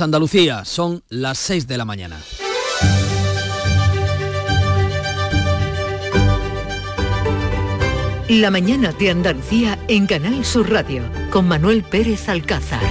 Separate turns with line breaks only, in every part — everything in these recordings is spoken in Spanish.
Andalucía, son las 6 de la mañana.
La mañana de Andalucía en Canal Sur Radio con Manuel Pérez Alcázar.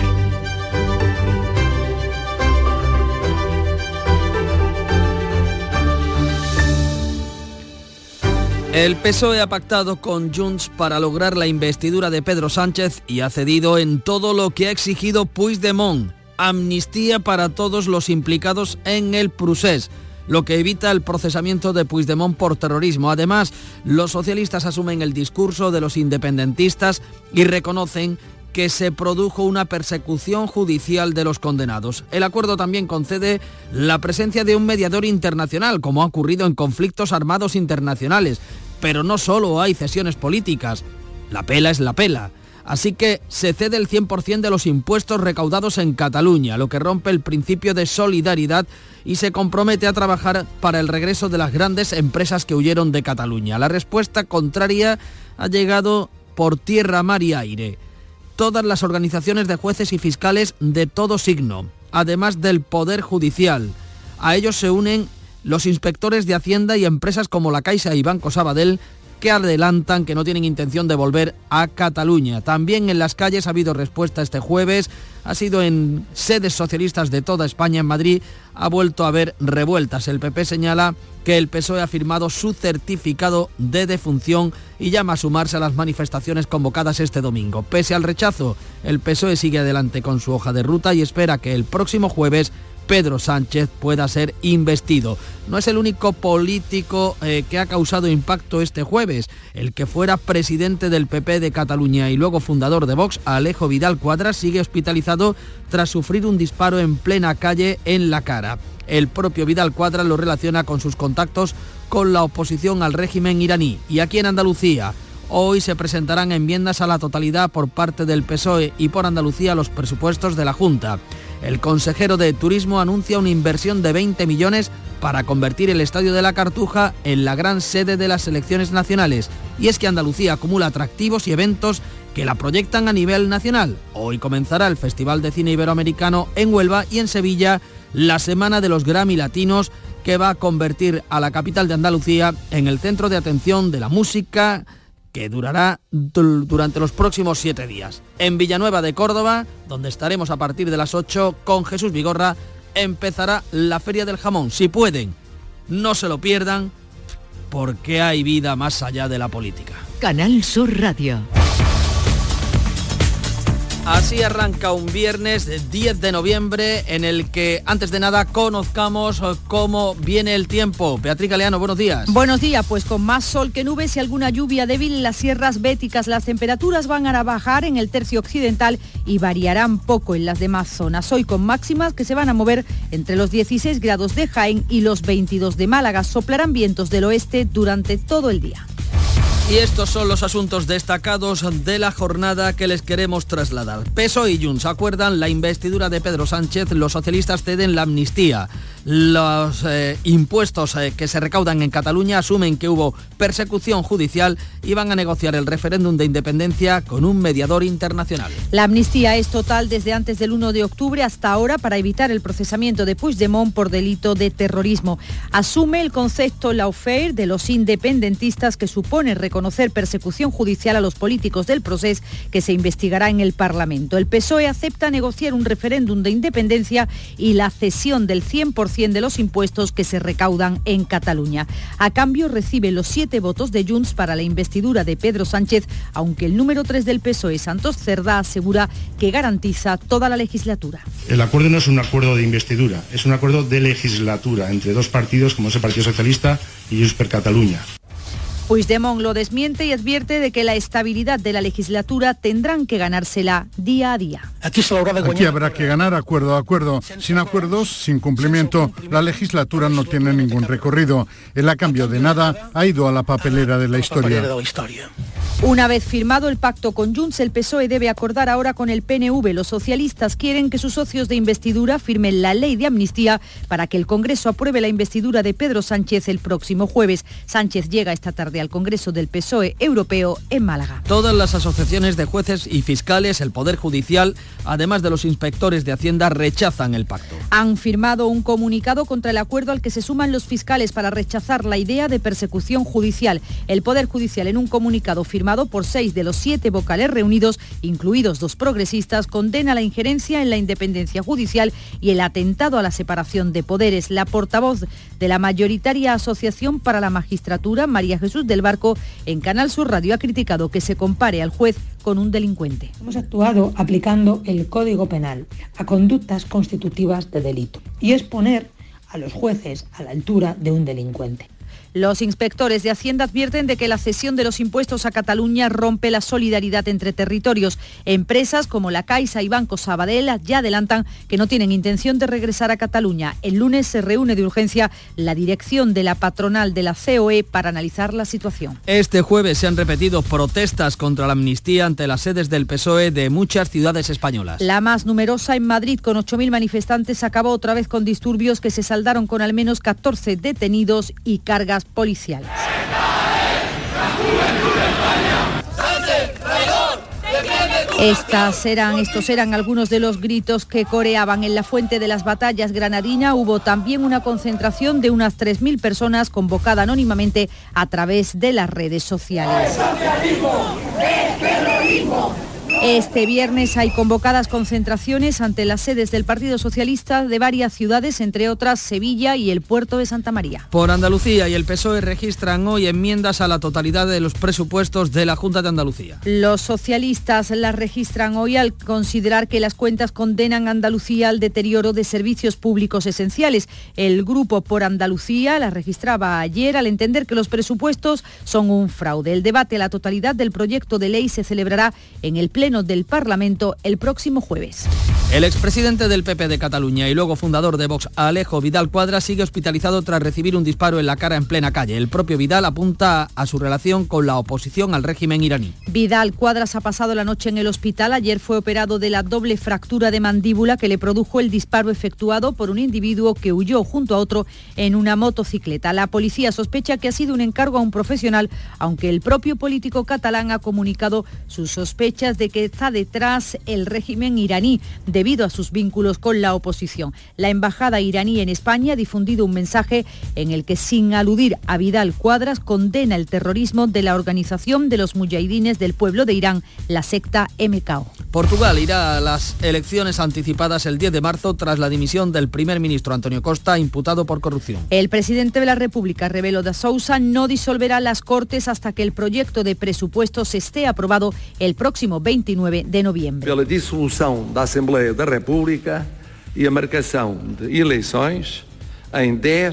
El PSOE ha pactado con Junts para lograr la investidura de Pedro Sánchez y ha cedido en todo lo que ha exigido Puigdemont. Amnistía para todos los implicados en el procés lo que evita el procesamiento de Puigdemont por terrorismo. Además, los socialistas asumen el discurso de los independentistas y reconocen que se produjo una persecución judicial de los condenados. El acuerdo también concede la presencia de un mediador internacional, como ha ocurrido en conflictos armados internacionales. Pero no solo hay cesiones políticas, la pela es la pela. Así que se cede el 100% de los impuestos recaudados en Cataluña, lo que rompe el principio de solidaridad y se compromete a trabajar para el regreso de las grandes empresas que huyeron de Cataluña. La respuesta contraria ha llegado por tierra, mar y aire todas las organizaciones de jueces y fiscales de todo signo, además del Poder Judicial. A ellos se unen los inspectores de Hacienda y empresas como la Caixa y Banco Sabadell que adelantan que no tienen intención de volver a Cataluña. También en las calles ha habido respuesta este jueves, ha sido en sedes socialistas de toda España, en Madrid, ha vuelto a haber revueltas. El PP señala que el PSOE ha firmado su certificado de defunción y llama a sumarse a las manifestaciones convocadas este domingo. Pese al rechazo, el PSOE sigue adelante con su hoja de ruta y espera que el próximo jueves Pedro Sánchez pueda ser investido. No es el único político eh, que ha causado impacto este jueves. El que fuera presidente del PP de Cataluña y luego fundador de Vox, Alejo Vidal Cuadras, sigue hospitalizado tras sufrir un disparo en plena calle en la cara. El propio Vidal Cuadras lo relaciona con sus contactos con la oposición al régimen iraní. Y aquí en Andalucía, Hoy se presentarán enmiendas a la totalidad por parte del PSOE y por Andalucía los presupuestos de la Junta. El consejero de Turismo anuncia una inversión de 20 millones para convertir el Estadio de la Cartuja en la gran sede de las selecciones nacionales. Y es que Andalucía acumula atractivos y eventos que la proyectan a nivel nacional. Hoy comenzará el Festival de Cine Iberoamericano en Huelva y en Sevilla la Semana de los Grammy Latinos que va a convertir a la capital de Andalucía en el centro de atención de la música, que durará durante los próximos siete días. En Villanueva de Córdoba, donde estaremos a partir de las 8 con Jesús Vigorra, empezará la Feria del Jamón. Si pueden, no se lo pierdan, porque hay vida más allá de la política.
Canal Sur Radio.
Así arranca un viernes 10 de noviembre en el que antes de nada conozcamos cómo viene el tiempo. Beatriz Galeano, buenos días.
Buenos días, pues con más sol que nubes y alguna lluvia débil en las sierras béticas, las temperaturas van a bajar en el tercio occidental y variarán poco en las demás zonas. Hoy con máximas que se van a mover entre los 16 grados de Jaén y los 22 de Málaga. Soplarán vientos del oeste durante todo el día.
Y estos son los asuntos destacados de la jornada que les queremos trasladar. Peso y Junts acuerdan la investidura de Pedro Sánchez, los socialistas ceden la amnistía. Los eh, impuestos eh, que se recaudan en Cataluña asumen que hubo persecución judicial y van a negociar el referéndum de independencia con un mediador internacional.
La amnistía es total desde antes del 1 de octubre hasta ahora para evitar el procesamiento de Puigdemont por delito de terrorismo. Asume el concepto lawfare de los independentistas que supone reconocer persecución judicial a los políticos del proceso que se investigará en el Parlamento. El PSOE acepta negociar un referéndum de independencia y la cesión del 100% de los impuestos que se recaudan en Cataluña. A cambio recibe los siete votos de Junts para la investidura de Pedro Sánchez, aunque el número 3 del PSOE, Santos Cerdá, asegura que garantiza toda la legislatura.
El acuerdo no es un acuerdo de investidura, es un acuerdo de legislatura entre dos partidos como es el Partido Socialista y Junts per Cataluña.
Puigdemont lo desmiente y advierte de que la estabilidad de la legislatura tendrán que ganársela día a día.
Aquí, habrá que ganar acuerdo a acuerdo. Sin acuerdos, sin cumplimiento, la legislatura no tiene ningún recorrido. El a cambio de nada ha ido a la papelera de la historia.
Una vez firmado el pacto con Junts, el PSOE debe acordar ahora con el PNV. Los socialistas quieren que sus socios de investidura firmen la ley de amnistía para que el Congreso apruebe la investidura de Pedro Sánchez el próximo jueves. Sánchez llega esta tarde al Congreso del PSOE europeo en Málaga.
Todas las asociaciones de jueces y fiscales, el Poder Judicial, además de los inspectores de Hacienda, rechazan el pacto.
Han firmado un comunicado contra el acuerdo al que se suman los fiscales para rechazar la idea de persecución judicial. El Poder Judicial en un comunicado firmado por seis de los siete vocales reunidos, incluidos dos progresistas, condena la injerencia en la independencia judicial y el atentado a la separación de poderes. La portavoz de la mayoritaria Asociación para la Magistratura, María Jesús del Barco, en Canal Sur Radio ha criticado que se compare al juez con un delincuente.
Hemos actuado aplicando el Código Penal a conductas constitutivas de delito y es poner a los jueces a la altura de un delincuente.
Los inspectores de Hacienda advierten de que la cesión de los impuestos a Cataluña rompe la solidaridad entre territorios. Empresas como la Caixa y Banco Sabadell ya adelantan que no tienen intención de regresar a Cataluña. El lunes se reúne de urgencia la dirección de la patronal de la COE para analizar la situación.
Este jueves se han repetido protestas contra la amnistía ante las sedes del PSOE de muchas ciudades españolas.
La más numerosa en Madrid, con 8.000 manifestantes, acabó otra vez con disturbios que se saldaron con al menos 14 detenidos y cargas policiales. Estas eran, estos eran algunos de los gritos que coreaban en la fuente de las batallas granadina. Hubo también una concentración de unas 3.000 personas convocada anónimamente a través de las redes sociales. Este viernes hay convocadas concentraciones ante las sedes del Partido Socialista de varias ciudades, entre otras Sevilla y el puerto de Santa María.
Por Andalucía y el PSOE registran hoy enmiendas a la totalidad de los presupuestos de la Junta de Andalucía.
Los socialistas las registran hoy al considerar que las cuentas condenan a Andalucía al deterioro de servicios públicos esenciales. El grupo por Andalucía las registraba ayer al entender que los presupuestos son un fraude. El debate a la totalidad del proyecto de ley se celebrará en el Pleno del Parlamento el próximo jueves.
El expresidente del PP de Cataluña y luego fundador de Vox, Alejo Vidal Cuadra, sigue hospitalizado tras recibir un disparo en la cara en plena calle. El propio Vidal apunta a su relación con la oposición al régimen iraní.
Vidal Cuadras ha pasado la noche en el hospital. Ayer fue operado de la doble fractura de mandíbula que le produjo el disparo efectuado por un individuo que huyó junto a otro en una motocicleta. La policía sospecha que ha sido un encargo a un profesional, aunque el propio político catalán ha comunicado sus sospechas de que está detrás el régimen iraní debido a sus vínculos con la oposición. La embajada iraní en España ha difundido un mensaje en el que sin aludir a Vidal Cuadras condena el terrorismo de la organización de los mujahidines del pueblo de Irán, la secta MKO.
Portugal irá a las elecciones anticipadas el 10 de marzo tras la dimisión del primer ministro Antonio Costa imputado por corrupción.
El presidente de la República, Rebelo da Sousa, no disolverá las Cortes hasta que el proyecto de presupuestos esté aprobado el próximo 20 29 de.
Pela dissolução da Assembleia da República e a marcação de eleições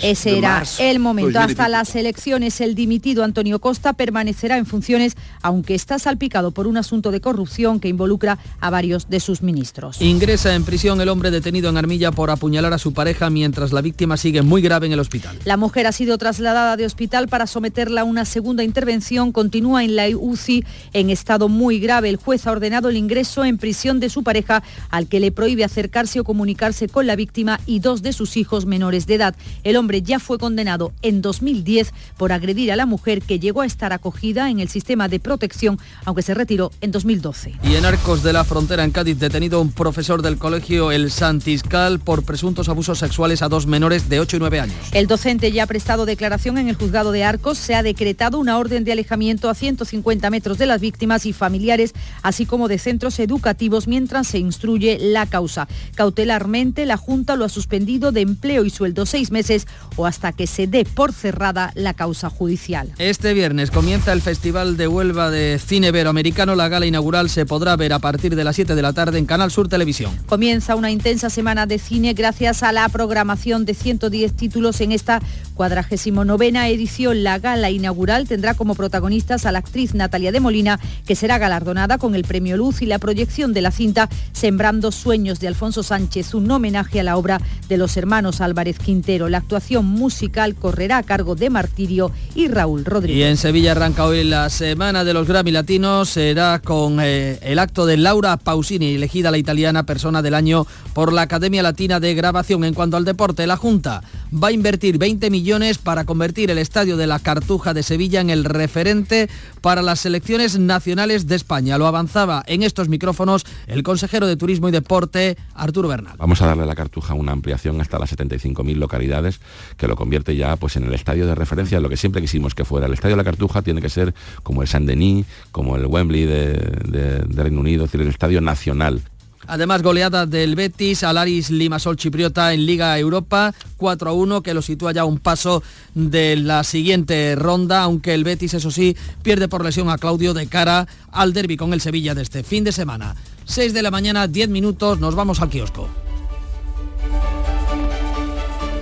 Ese era el momento. Hasta las elecciones, el dimitido Antonio Costa permanecerá en funciones, aunque está salpicado por un asunto de corrupción que involucra a varios de sus ministros.
Ingresa en prisión el hombre detenido en Armilla por apuñalar a su pareja mientras la víctima sigue muy grave en el hospital.
La mujer ha sido trasladada de hospital para someterla a una segunda intervención. Continúa en la UCI en estado muy grave. El juez ha ordenado el ingreso en prisión de su pareja, al que le prohíbe acercarse o comunicarse con la víctima y dos de sus hijos menores de edad. El hombre ya fue condenado en 2010 por agredir a la mujer que llegó a estar acogida en el sistema de protección, aunque se retiró en 2012.
Y en Arcos de la Frontera, en Cádiz, detenido un profesor del colegio El Santiscal por presuntos abusos sexuales a dos menores de 8 y 9 años.
El docente ya ha prestado declaración en el juzgado de Arcos. Se ha decretado una orden de alejamiento a 150 metros de las víctimas y familiares, así como de centros educativos, mientras se instruye la causa. Cautelarmente, la Junta lo ha suspendido de empleo y sueldo seis meses o hasta que se dé por cerrada la causa judicial.
Este viernes comienza el Festival de Huelva de Cine Iberoamericano. La gala inaugural se podrá ver a partir de las 7 de la tarde en Canal Sur Televisión.
Comienza una intensa semana de cine gracias a la programación de 110 títulos en esta 49 edición. La gala inaugural tendrá como protagonistas a la actriz Natalia de Molina, que será galardonada con el Premio Luz y la proyección de la cinta Sembrando Sueños de Alfonso Sánchez, un homenaje a la obra de los hermanos Álvarez Quintero. La actuación musical correrá a cargo de Martirio y Raúl Rodríguez.
Y en Sevilla arranca hoy la semana de los Grammy Latinos. Será con eh, el acto de Laura Pausini, elegida la italiana persona del año por la Academia Latina de Grabación. En cuanto al deporte, la Junta va a invertir 20 millones para convertir el estadio de la Cartuja de Sevilla en el referente para las selecciones nacionales de España. Lo avanzaba en estos micrófonos el consejero de Turismo y Deporte, Arturo Bernal.
Vamos a darle a la Cartuja una ampliación hasta las 75.000 localidades que lo convierte ya pues, en el estadio de referencia, lo que siempre quisimos que fuera. El estadio de la Cartuja tiene que ser como el Saint-Denis, como el Wembley de, Reino Unido, es decir, el estadio nacional.
Además, goleada del Betis, Alaris Limasol Chipriota en Liga Europa, 4 a 1, que lo sitúa ya un paso de la siguiente ronda, aunque el Betis, eso sí, pierde por lesión a Claudio de cara al derby con el Sevilla de este fin de semana. 6 de la mañana, 10 minutos, nos vamos al kiosco.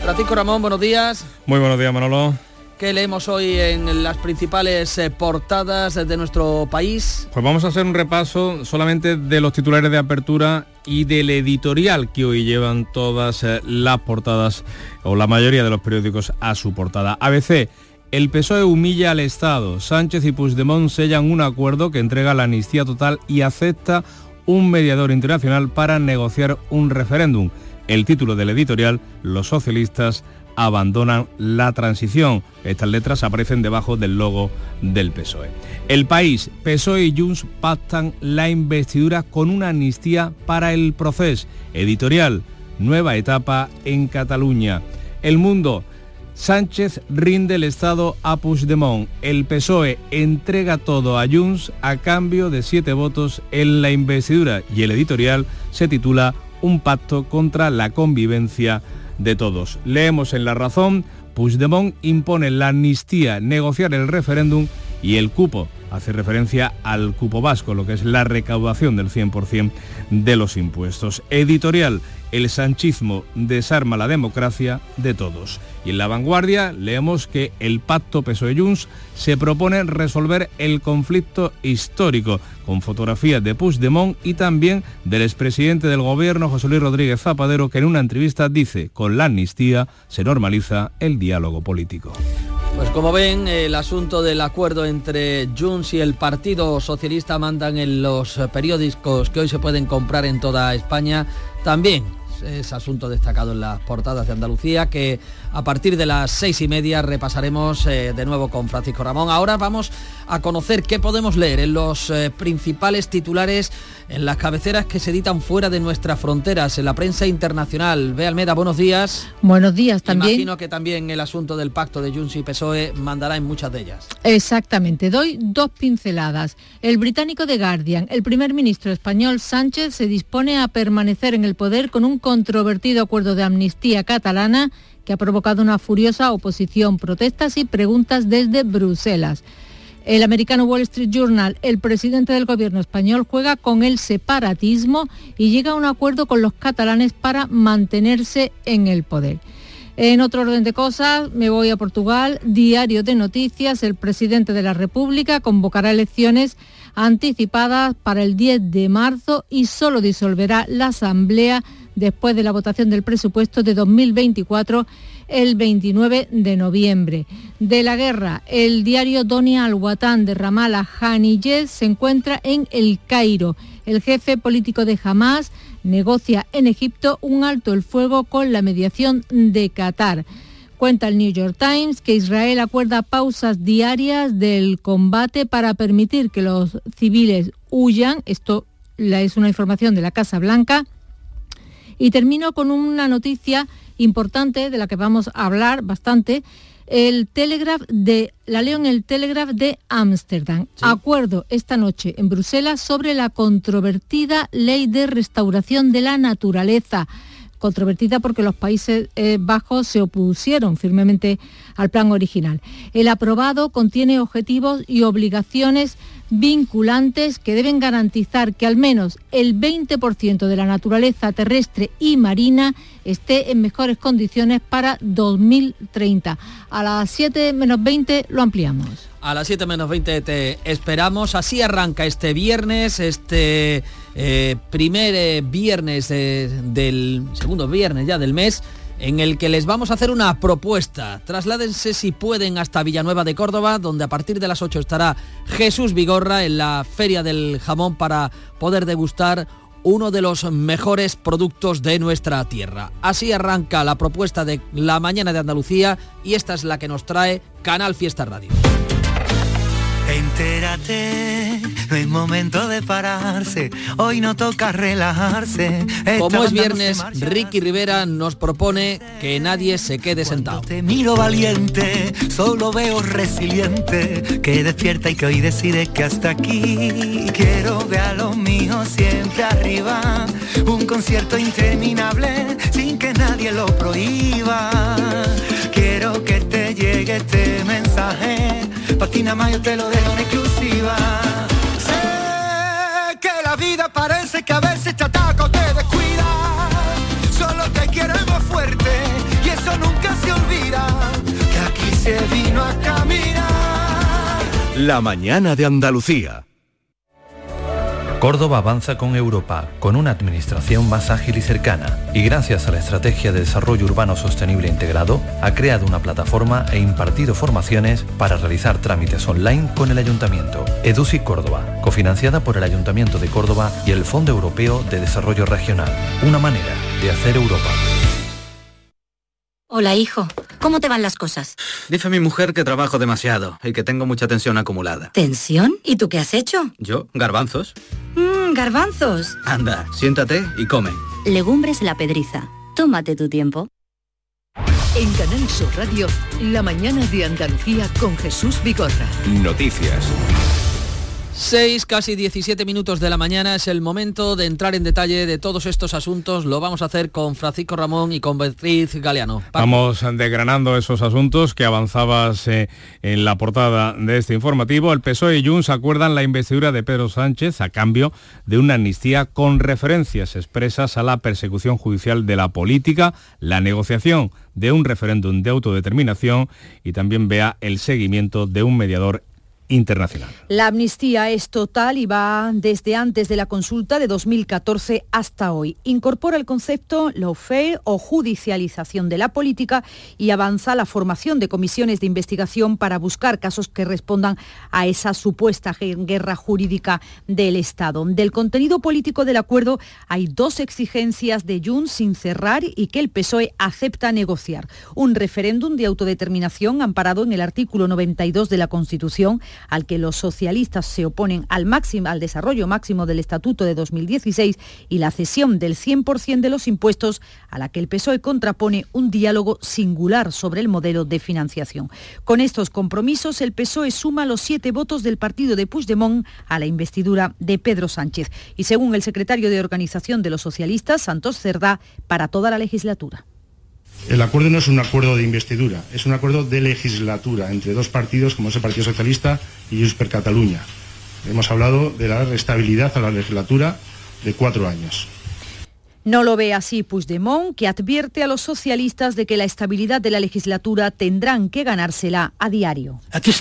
Francisco Ramón, buenos días.
Muy buenos días, Manolo.
¿Qué leemos hoy en las principales eh, portadas de nuestro país?
Pues vamos a hacer un repaso solamente de los titulares de apertura y del editorial que hoy llevan todas eh, las portadas o la mayoría de los periódicos a su portada. ABC. El PSOE humilla al Estado. Sánchez y Puigdemont sellan un acuerdo que entrega la amnistía total y acepta un mediador internacional para negociar un referéndum. El título del editorial, Los socialistas abandonan la transición. Estas letras aparecen debajo del logo del PSOE. El país, PSOE y Junts pactan la investidura con una amnistía para el proceso. Editorial, nueva etapa en Cataluña. El mundo, Sánchez rinde el Estado a Puigdemont. El PSOE entrega todo a Junts a cambio de siete votos en la investidura y el editorial se titula Un pacto contra la convivencia de todos. Leemos en La Razón, Puigdemont impone la amnistía, negociar el referéndum y el cupo. Hace referencia al cupo vasco, lo que es la recaudación del 100% de los impuestos. Editorial, el sanchismo desarma la democracia de todos. Y en la vanguardia leemos que el pacto PSOE-Junts se propone resolver el conflicto histórico, con fotografías de Puigdemont y también del expresidente del gobierno, José Luis Rodríguez Zapatero, que en una entrevista dice, con la amnistía se normaliza el diálogo político.
Pues como ven, el asunto del acuerdo entre Junts y el Partido Socialista mandan en los periódicos que hoy se pueden comprar en toda España también es asunto destacado en las portadas de Andalucía que a partir de las seis y media repasaremos eh, de nuevo con Francisco Ramón. Ahora vamos a conocer qué podemos leer en los eh, principales titulares, en las cabeceras que se editan fuera de nuestras fronteras, en la prensa internacional. Ve Almeda, buenos días.
Buenos días también.
Imagino que también el asunto del pacto de Junts y PSOE mandará en muchas de ellas.
Exactamente. Doy dos pinceladas. El británico de Guardian, el primer ministro español Sánchez se dispone a permanecer en el poder con un controvertido acuerdo de amnistía catalana que ha provocado una furiosa oposición, protestas y preguntas desde Bruselas. El americano Wall Street Journal, el presidente del gobierno español juega con el separatismo y llega a un acuerdo con los catalanes para mantenerse en el poder. En otro orden de cosas, me voy a Portugal. Diario de Noticias, el presidente de la República convocará elecciones anticipadas para el 10 de marzo y solo disolverá la Asamblea después de la votación del presupuesto de 2024 el 29 de noviembre. De la guerra, el diario Donia Al-Watan de Ramallah Haniyeh se encuentra en El Cairo. El jefe político de Hamas negocia en Egipto un alto el fuego con la mediación de Qatar. Cuenta el New York Times que Israel acuerda pausas diarias del combate para permitir que los civiles huyan. Esto es una información de la Casa Blanca y termino con una noticia importante de la que vamos a hablar bastante. El Telegraph de, la leo en el Telegraph de Ámsterdam. Acuerdo esta noche en Bruselas sobre la controvertida ley de restauración de la naturaleza controvertida porque los Países eh, Bajos se opusieron firmemente al plan original. El aprobado contiene objetivos y obligaciones vinculantes que deben garantizar que al menos el 20% de la naturaleza terrestre y marina esté en mejores condiciones para 2030. A las 7 menos 20 lo ampliamos.
A las 7 menos 20 te esperamos. Así arranca este viernes, este eh, primer eh, viernes del segundo viernes ya del mes en el que les vamos a hacer una propuesta. Trasládense si pueden hasta Villanueva de Córdoba, donde a partir de las 8 estará Jesús Vigorra en la Feria del Jamón para poder degustar uno de los mejores productos de nuestra tierra. Así arranca la propuesta de la mañana de Andalucía y esta es la que nos trae Canal Fiesta Radio.
Entérate, no es momento de pararse, hoy no toca relajarse.
Como es viernes, Ricky Rivera nos propone que nadie se quede sentado.
Te miro valiente, solo veo resiliente, que despierta y que hoy decide que hasta aquí quiero ver a los míos siempre arriba, un concierto interminable sin que nadie lo prohíba. Quiero que te llegue este mensaje Patina más yo te lo dejo en exclusiva. Sé que la vida parece que a veces te ataca o te descuida. Solo te queremos fuerte y eso nunca se olvida. Que aquí se vino a caminar.
La mañana de Andalucía.
Córdoba avanza con Europa, con una administración más ágil y cercana, y gracias a la Estrategia de Desarrollo Urbano Sostenible Integrado, ha creado una plataforma e impartido formaciones para realizar trámites online con el Ayuntamiento. EDUSI Córdoba, cofinanciada por el Ayuntamiento de Córdoba y el Fondo Europeo de Desarrollo Regional. Una manera de hacer Europa.
Hola, hijo. ¿Cómo te van las cosas?
Dice mi mujer que trabajo demasiado y que tengo mucha tensión acumulada.
¿Tensión? ¿Y tú qué has hecho?
¿Yo? Garbanzos.
Mmm, garbanzos.
Anda, siéntate y come.
Legumbres la pedriza. Tómate tu tiempo.
En Canal Sur Radio, la mañana de Andalucía con Jesús Vigorra.
Noticias.
6, casi 17 minutos de la mañana es el momento de entrar en detalle de todos estos asuntos. Lo vamos a hacer con Francisco Ramón y con Beatriz Galeano.
Vamos desgranando esos asuntos que avanzabas eh, en la portada de este informativo. El PSOE y Junts acuerdan la investidura de Pedro Sánchez a cambio de una amnistía con referencias expresas a la persecución judicial de la política, la negociación de un referéndum de autodeterminación y también vea el seguimiento de un mediador internacional.
La amnistía es total y va desde antes de la consulta de 2014 hasta hoy. Incorpora el concepto lawfare o judicialización de la política y avanza la formación de comisiones de investigación para buscar casos que respondan a esa supuesta guerra jurídica del Estado. Del contenido político del acuerdo hay dos exigencias de Junts sin cerrar y que el PSOE acepta negociar. Un referéndum de autodeterminación amparado en el artículo 92 de la Constitución al que los socialistas se oponen al, máximo, al desarrollo máximo del Estatuto de 2016 y la cesión del 100% de los impuestos, a la que el PSOE contrapone un diálogo singular sobre el modelo de financiación. Con estos compromisos, el PSOE suma los siete votos del partido de Puigdemont a la investidura de Pedro Sánchez. Y según el secretario de Organización de los Socialistas, Santos Cerdá, para toda la legislatura.
El acuerdo no es un acuerdo de investidura, es un acuerdo de legislatura entre dos partidos como es el Partido Socialista y Junts per Catalunya. Hemos hablado de la estabilidad a la legislatura de cuatro años.
No lo ve así Puigdemont, que advierte a los socialistas de que la estabilidad de la legislatura tendrán que ganársela a diario.
Aquí,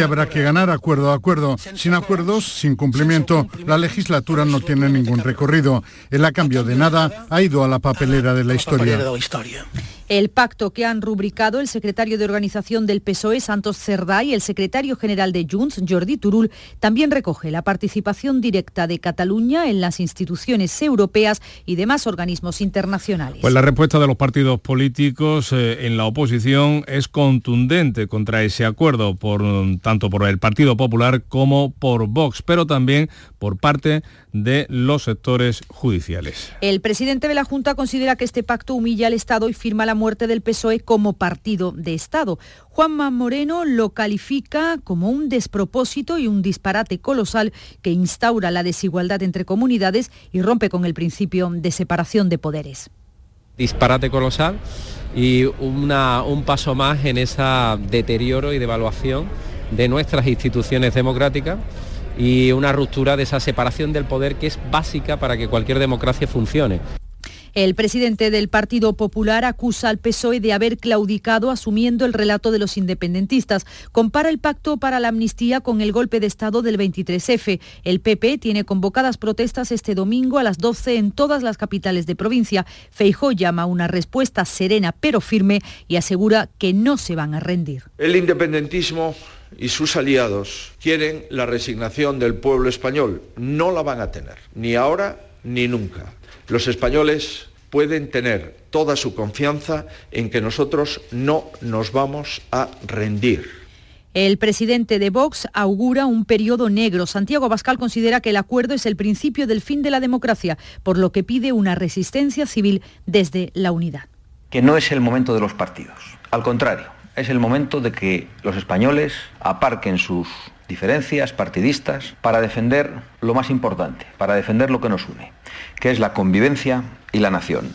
habrá que ganar acuerdo a acuerdo. Sin acuerdos, sin cumplimiento, la legislatura no tiene ningún recorrido. El a cambio de nada ha ido a la papelera de la historia.
El pacto que han rubricado el secretario de organización del PSOE, Santos Cerdá, y el secretario general de Junts, Jordi Turul, también recoge la participación directa de Cataluña en las instituciones europeas y demás organismos internacionales.
Pues la respuesta de los partidos políticos eh, en la oposición es contundente contra ese acuerdo, por, tanto por el Partido Popular como por Vox, pero también por parte de los sectores judiciales.
El presidente de la Junta considera que este pacto humilla al Estado y firma la muerte del PSOE como partido de Estado. Juanma Moreno lo califica como un despropósito y un disparate colosal que instaura la desigualdad entre comunidades y rompe con el principio de separación de poderes.
Disparate colosal y una, un paso más en ese deterioro y devaluación de nuestras instituciones democráticas y una ruptura de esa separación del poder que es básica para que cualquier democracia funcione.
El presidente del Partido Popular acusa al PSOE de haber claudicado asumiendo el relato de los independentistas. Compara el pacto para la amnistía con el golpe de Estado del 23F. El PP tiene convocadas protestas este domingo a las 12 en todas las capitales de provincia. Feijó llama una respuesta serena pero firme y asegura que no se van a rendir.
El independentismo y sus aliados quieren la resignación del pueblo español. No la van a tener, ni ahora ni nunca. Los españoles pueden tener toda su confianza en que nosotros no nos vamos a rendir.
El presidente de Vox augura un periodo negro. Santiago Abascal considera que el acuerdo es el principio del fin de la democracia, por lo que pide una resistencia civil desde la unidad.
Que no es el momento de los partidos. Al contrario, es el momento de que los españoles aparquen sus diferencias partidistas para defender lo más importante, para defender lo que nos une, que es la convivencia y la nación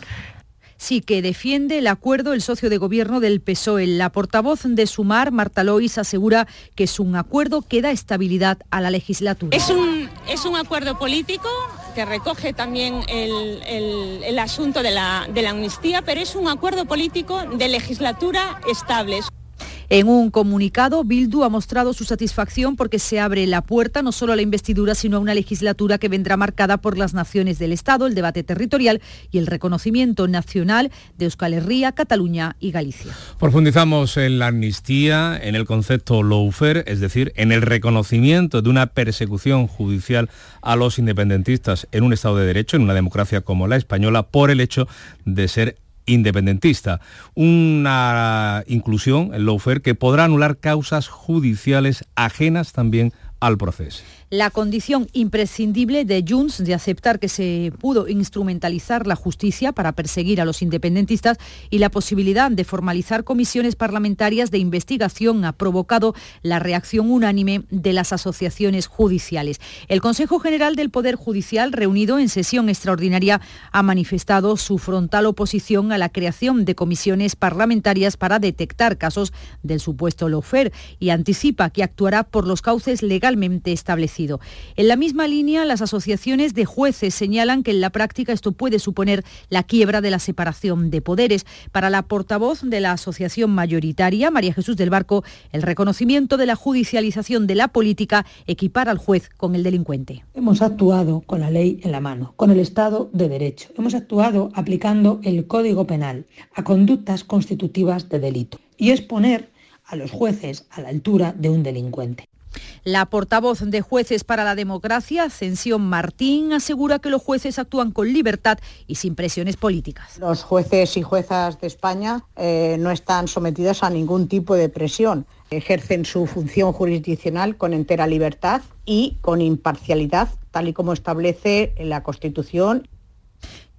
sí que defiende el acuerdo el socio de gobierno del PSOE. La portavoz de Sumar, Marta Lois, asegura que es un acuerdo que da estabilidad a la legislatura.
Es un, es un acuerdo político que recoge también el, asunto de la, de la amnistía, pero es un acuerdo político de legislatura estable.
En un comunicado, Bildu ha mostrado su satisfacción porque se abre la puerta no solo a la investidura, sino a una legislatura que vendrá marcada por las naciones del Estado, el debate territorial y el reconocimiento nacional de Euskal Herria, Cataluña y Galicia.
Profundizamos en la amnistía, en el concepto lawfare, es decir, en el reconocimiento de una persecución judicial a los independentistas en un Estado de Derecho, en una democracia como la española, por el hecho de ser independentista. Una inclusión, el lawfare, que podrá anular causas judiciales ajenas también al proceso
la condición imprescindible de Junts de aceptar que se pudo instrumentalizar la justicia para perseguir a los independentistas y la posibilidad de formalizar comisiones parlamentarias de investigación ha provocado la reacción unánime de las asociaciones judiciales. El Consejo General del Poder Judicial, reunido en sesión extraordinaria, ha manifestado su frontal oposición a la creación de comisiones parlamentarias para detectar casos del supuesto lofer y anticipa que actuará por los cauces legalmente establecidos. En la misma línea, las asociaciones de jueces señalan que en la práctica esto puede suponer la quiebra de la separación de poderes. Para la portavoz de la asociación mayoritaria, María Jesús del Barco, el reconocimiento de la judicialización de la política equipara al juez con el delincuente.
Hemos actuado con la ley en la mano, con el Estado de Derecho. Hemos actuado aplicando el Código Penal a conductas constitutivas de delito. Y es poner a los jueces a la altura de un delincuente.
La portavoz de Jueces para la Democracia, Ascensión Martín, asegura que los jueces actúan con libertad y sin presiones políticas.
Los jueces y juezas de España eh, no están sometidos a ningún tipo de presión. Ejercen su función jurisdiccional con entera libertad y con imparcialidad, tal y como establece la Constitución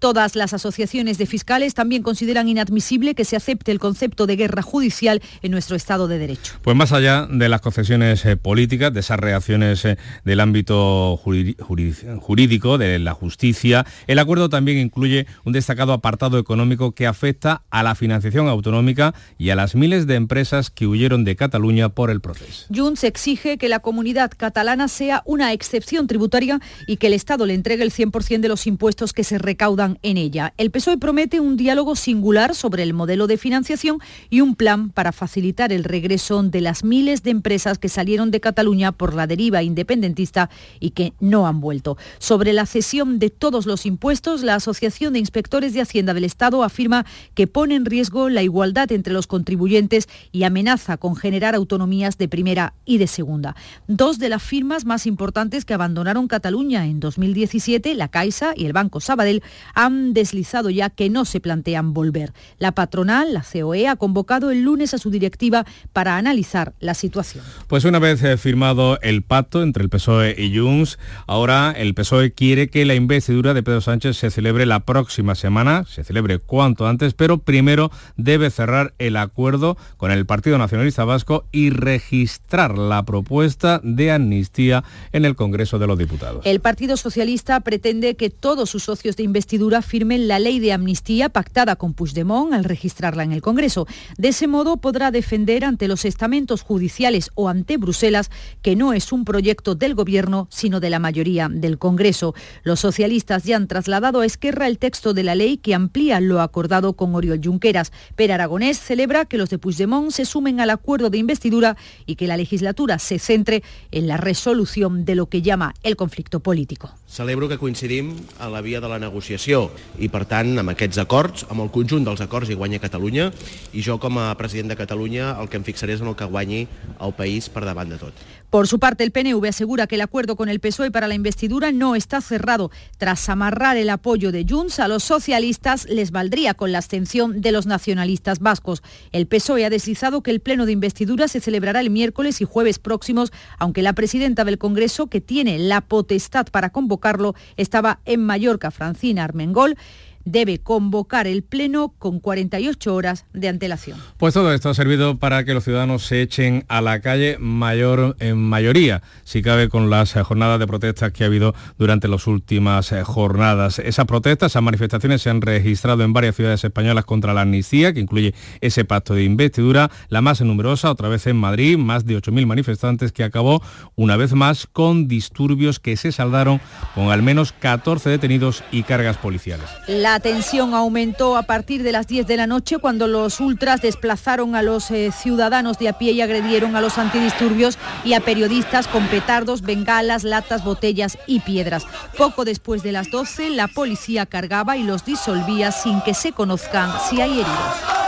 Todas las asociaciones de fiscales también consideran inadmisible que se acepte el concepto de guerra judicial en nuestro Estado de Derecho.
Pues más allá de las concesiones eh, políticas, de esas reacciones eh, del ámbito jurídico, de la justicia, el acuerdo también incluye un destacado apartado económico que afecta a la financiación autonómica y a las miles de empresas que huyeron de Cataluña por el proceso.
Junts exige que la comunidad catalana sea una excepción tributaria y que el Estado le entregue el 100% de los impuestos que se recaudan en ella. El PSOE promete un diálogo singular sobre el modelo de financiación y un plan para facilitar el regreso de las miles de empresas que salieron de Cataluña por la deriva independentista y que no han vuelto. Sobre la cesión de todos los impuestos, la Asociación de Inspectores de Hacienda del Estado afirma que pone en riesgo la igualdad entre los contribuyentes y amenaza con generar autonomías de primera y de segunda. Dos de las firmas más importantes que abandonaron Cataluña en 2017, la Caixa y el Banco Sabadell, han deslizado ya que no se plantean volver. La patronal, la COE, ha convocado el lunes a su directiva para analizar la situación.
Pues una vez eh, firmado el pacto entre el PSOE y Junts, ahora el PSOE quiere que la investidura de Pedro Sánchez se celebre la próxima semana, se celebre cuanto antes, pero primero debe cerrar el acuerdo con el Partido Nacionalista Vasco y registrar la propuesta de amnistía en el Congreso de los Diputados.
El Partido Socialista pretende que todos sus socios de investidura investidura firmen la ley de amnistía pactada con Puigdemont al registrarla en el Congreso. De ese modo podrá defender ante los estamentos judiciales o ante Bruselas que no es un proyecto del Gobierno, sino de la mayoría del Congreso. Los socialistas ya han trasladado a Esquerra el texto de la ley que amplía lo acordado con Oriol Junqueras. Per Aragonés celebra que los de Puigdemont se sumen al acuerdo de investidura y que la legislatura se centre en la resolución de lo que llama el conflicto político.
Celebro que coincidim a la via de la negociació i, per tant, amb aquests acords, amb el conjunt dels acords hi guanya Catalunya i jo com a president de Catalunya el que em fixaré és en el que guanyi el país per davant de tot.
Por su parte, el PNV asegura que el acuerdo con el PSOE para la investidura no está cerrado. Tras amarrar el apoyo de Junts a los socialistas, les valdría con la abstención de los nacionalistas vascos. El PSOE ha deslizado que el pleno de investidura se celebrará el miércoles y jueves próximos, aunque la presidenta del Congreso, que tiene la potestad para convocarlo, estaba en Mallorca, Francina Armengol debe convocar el Pleno con 48 horas de antelación.
Pues todo esto ha servido para que los ciudadanos se echen a la calle mayor en mayoría, si cabe con las eh, jornadas de protestas que ha habido durante las últimas eh, jornadas. Esas protestas, esas manifestaciones se han registrado en varias ciudades españolas contra la amnistía, que incluye ese pacto de investidura, la más numerosa, otra vez en Madrid, más de 8.000 manifestantes que acabó una vez más con disturbios que se saldaron con al menos 14 detenidos y cargas policiales.
La tensión aumentó a partir de las 10 de la noche cuando los ultras desplazaron a los eh, ciudadanos de a pie y agredieron a los antidisturbios y a periodistas con petardos, bengalas, latas, botellas y piedras. Poco después de las 12 la policía cargaba y los disolvía sin que se conozcan si hay heridos.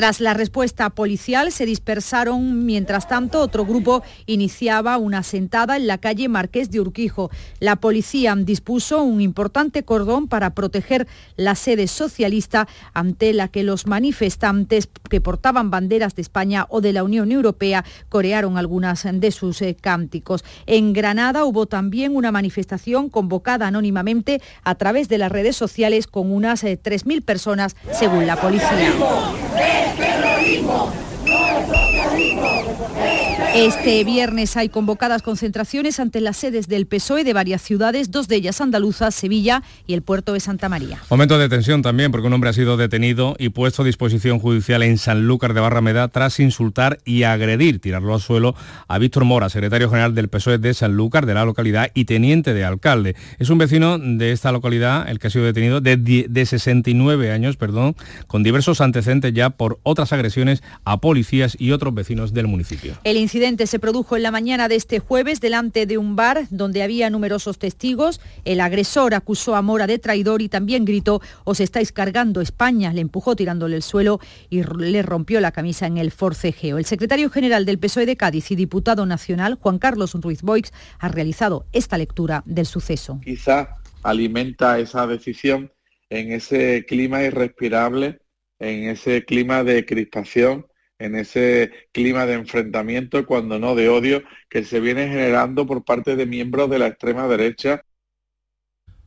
Tras la respuesta policial se dispersaron, mientras tanto otro grupo iniciaba una sentada en la calle Marqués de Urquijo. La policía dispuso un importante cordón para proteger la sede socialista ante la que los manifestantes que portaban banderas de España o de la Unión Europea corearon algunas de sus eh, cánticos. En Granada hubo también una manifestación convocada anónimamente a través de las redes sociales con unas 3.000 eh, personas según la policía es terrorismo, no es socialismo, este viernes hay convocadas concentraciones ante las sedes del PSOE de varias ciudades, dos de ellas andaluzas, Sevilla y el puerto de Santa María.
Momento de tensión también porque un hombre ha sido detenido y puesto a disposición judicial en Sanlúcar de Barrameda tras insultar y agredir, tirarlo al suelo a Víctor Mora, secretario general del PSOE de Sanlúcar de la localidad y teniente de alcalde. Es un vecino de esta localidad el que ha sido detenido de, de 69 años, perdón, con diversos antecedentes ya por otras agresiones a policías y otros vecinos del municipio.
El incidente se produjo en la mañana de este jueves delante de un bar donde había numerosos testigos. El agresor acusó a Mora de traidor y también gritó, os estáis cargando España. Le empujó tirándole el suelo y le rompió la camisa en el forcejeo. El secretario general del PSOE de Cádiz y diputado nacional, Juan Carlos Ruiz Boix, ha realizado esta lectura del suceso.
Quizá alimenta esa decisión en ese clima irrespirable, en ese clima de crispación en ese clima de enfrentamiento, cuando no de odio, que se viene generando por parte de miembros de la extrema derecha.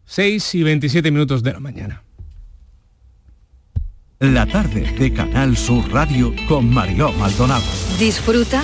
6 y 27 minutos de la mañana.
La tarde de Canal Sur Radio con Mariló Maldonado.
Disfruta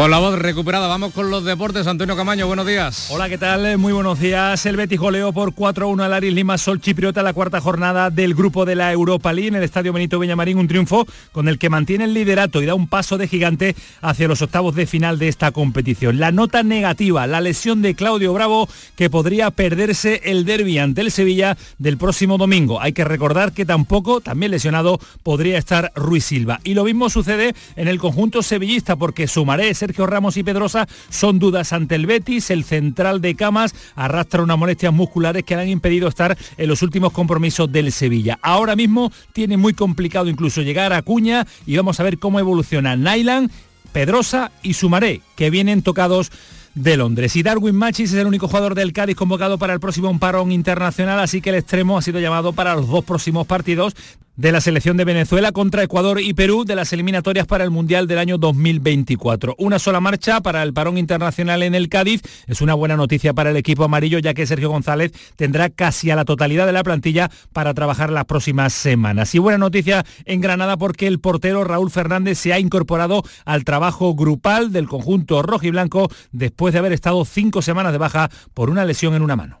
Con la voz recuperada, vamos con los deportes. Antonio Camaño, buenos días.
Hola, ¿qué tal? Muy buenos días. El Betis goleó por 4-1 al Aris Lima Sol Chipriota la cuarta jornada del grupo de la Europa League en el Estadio Benito Villamarín, un triunfo con el que mantiene el liderato y da un paso de gigante hacia los octavos de final de esta competición. La nota negativa, la lesión de Claudio Bravo, que podría perderse el derby ante el Sevilla del próximo domingo. Hay que recordar que tampoco, también lesionado, podría estar Ruiz Silva. Y lo mismo sucede en el conjunto sevillista, porque Sumaré, Sergio Ramos y Pedrosa son dudas ante el Betis. El central de Camas arrastra unas molestias musculares que le han impedido estar en los últimos compromisos del Sevilla. Ahora mismo tiene muy complicado incluso llegar a Cuña y vamos a ver cómo evoluciona Nylan, Pedrosa y Sumaré, que vienen tocados de Londres. Y Darwin Machis es el único jugador del Cádiz convocado para el próximo parón internacional, así que el extremo ha sido llamado para los dos próximos partidos de la selección de Venezuela contra Ecuador y Perú de las eliminatorias para el Mundial del año 2024. Una sola marcha para el parón internacional en el Cádiz es una buena noticia para el equipo amarillo ya que Sergio González tendrá casi a la totalidad de la plantilla para trabajar las próximas semanas. Y buena noticia en Granada porque el portero Raúl Fernández se ha incorporado al trabajo grupal del conjunto rojiblanco después de haber estado cinco semanas de baja por una lesión en una mano.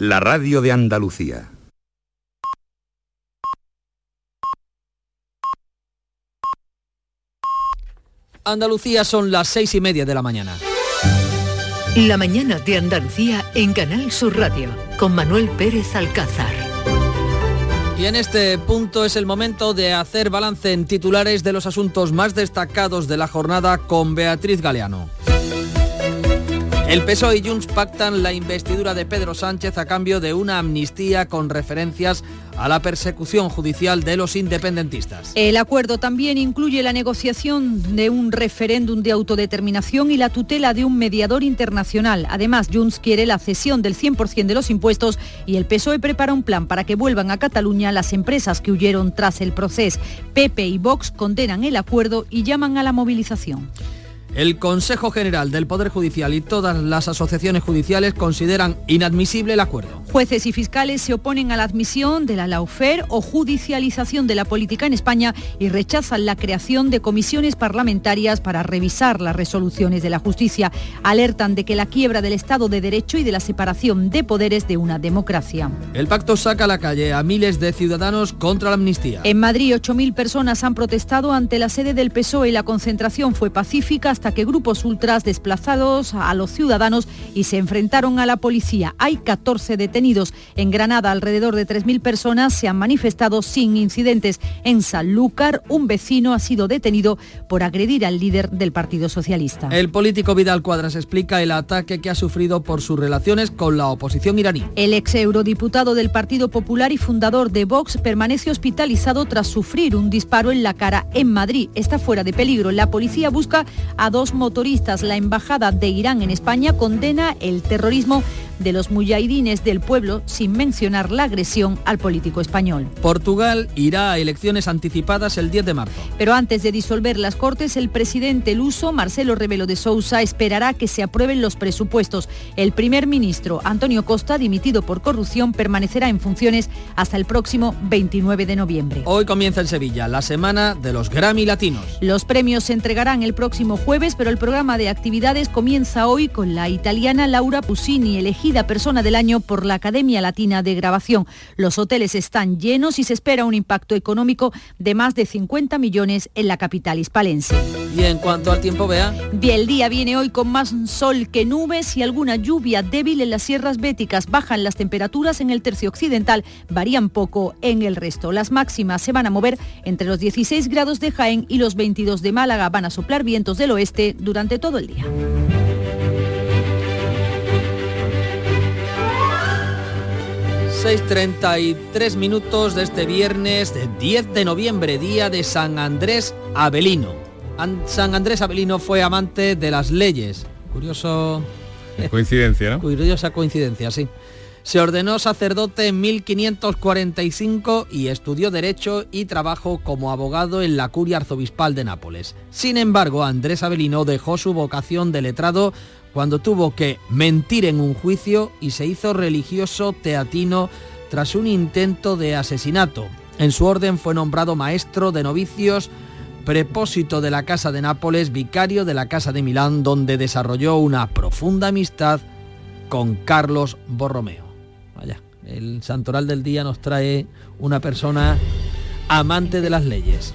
la radio de Andalucía.
Andalucía son las seis y media de la mañana.
La mañana de Andalucía en Canal Sur Radio con Manuel Pérez Alcázar.
Y en este punto es el momento de hacer balance en titulares de los asuntos más destacados de la jornada con Beatriz Galeano. El PSOE y Junts pactan la investidura de Pedro Sánchez a cambio de una amnistía con referencias a la persecución judicial de los independentistas.
El acuerdo también incluye la negociación de un referéndum de autodeterminación y la tutela de un mediador internacional. Además, Junts quiere la cesión del 100% de los impuestos y el PSOE prepara un plan para que vuelvan a Cataluña las empresas que huyeron tras el proceso. Pepe y Vox condenan el acuerdo y llaman a la movilización.
El Consejo General del Poder Judicial y todas las asociaciones judiciales consideran inadmisible el acuerdo.
Jueces y fiscales se oponen a la admisión de la laufer o judicialización de la política en España y rechazan la creación de comisiones parlamentarias para revisar las resoluciones de la justicia. Alertan de que la quiebra del Estado de Derecho y de la separación de poderes de una democracia.
El pacto saca a la calle a miles de ciudadanos contra la amnistía.
En Madrid, 8.000 personas han protestado ante la sede del PSOE. La concentración fue pacífica hasta que grupos ultras desplazados a los ciudadanos y se enfrentaron a la policía. Hay 14 detenidos. En Granada, alrededor de 3.000 personas se han manifestado sin incidentes. En Sanlúcar, un vecino ha sido detenido por agredir al líder del Partido Socialista.
El político Vidal Cuadras explica el ataque que ha sufrido por sus relaciones con la oposición iraní.
El ex eurodiputado del Partido Popular y fundador de Vox permanece hospitalizado tras sufrir un disparo en la cara en Madrid. Está fuera de peligro. La policía busca a dos motoristas. La Embajada de Irán en España condena el terrorismo de los muyahidines del pueblo sin mencionar la agresión al político español.
Portugal irá a elecciones anticipadas el 10 de marzo.
Pero antes de disolver las Cortes, el presidente luso, Marcelo Rebelo de Sousa, esperará que se aprueben los presupuestos. El primer ministro, Antonio Costa, dimitido por corrupción, permanecerá en funciones hasta el próximo 29 de noviembre.
Hoy comienza en Sevilla la semana de los Grammy Latinos.
Los premios se entregarán el próximo jueves, pero el programa de actividades comienza hoy con la italiana Laura Pusini, elegida persona del año por la Academia Latina de Grabación. Los hoteles están llenos y se espera un impacto económico de más de 50 millones en la capital hispalense.
Y en cuanto al tiempo, vea.
El día viene hoy con más sol que nubes y alguna lluvia débil en las sierras béticas. Bajan las temperaturas en el tercio occidental, varían poco en el resto. Las máximas se van a mover entre los 16 grados de Jaén y los 22 de Málaga. Van a soplar vientos del oeste durante todo el día.
6.33 minutos de este viernes de 10 de noviembre, día de San Andrés Avelino. San Andrés Avelino fue amante de las leyes. Curioso...
Coincidencia, ¿no?
Curiosa coincidencia, sí. Se ordenó sacerdote en 1545 y estudió Derecho y trabajo como abogado en la curia arzobispal de Nápoles. Sin embargo, Andrés Avelino dejó su vocación de letrado cuando tuvo que mentir en un juicio y se hizo religioso teatino tras un intento de asesinato. En su orden fue nombrado maestro de novicios, prepósito de la Casa de Nápoles, vicario de la Casa de Milán, donde desarrolló una profunda amistad con Carlos Borromeo. El santoral del día nos trae una persona amante de las leyes.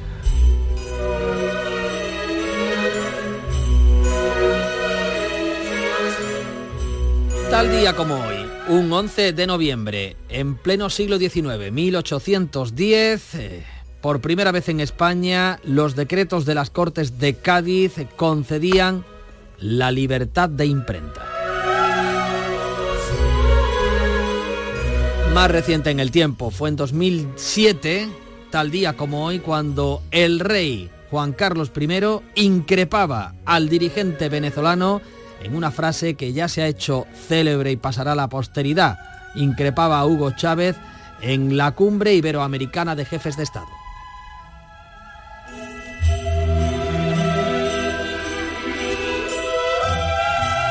Tal día como hoy, un 11 de noviembre, en pleno siglo XIX, 1810, eh, Por primera vez en España, los decretos de las Cortes de Cádiz concedían la libertad de imprenta. Más reciente en el tiempo, fue en 2007, tal día como hoy, cuando el rey Juan Carlos I increpaba al dirigente venezolano en una frase que ya se ha hecho célebre y pasará a la posteridad. Increpaba a Hugo Chávez en la cumbre iberoamericana de jefes de Estado.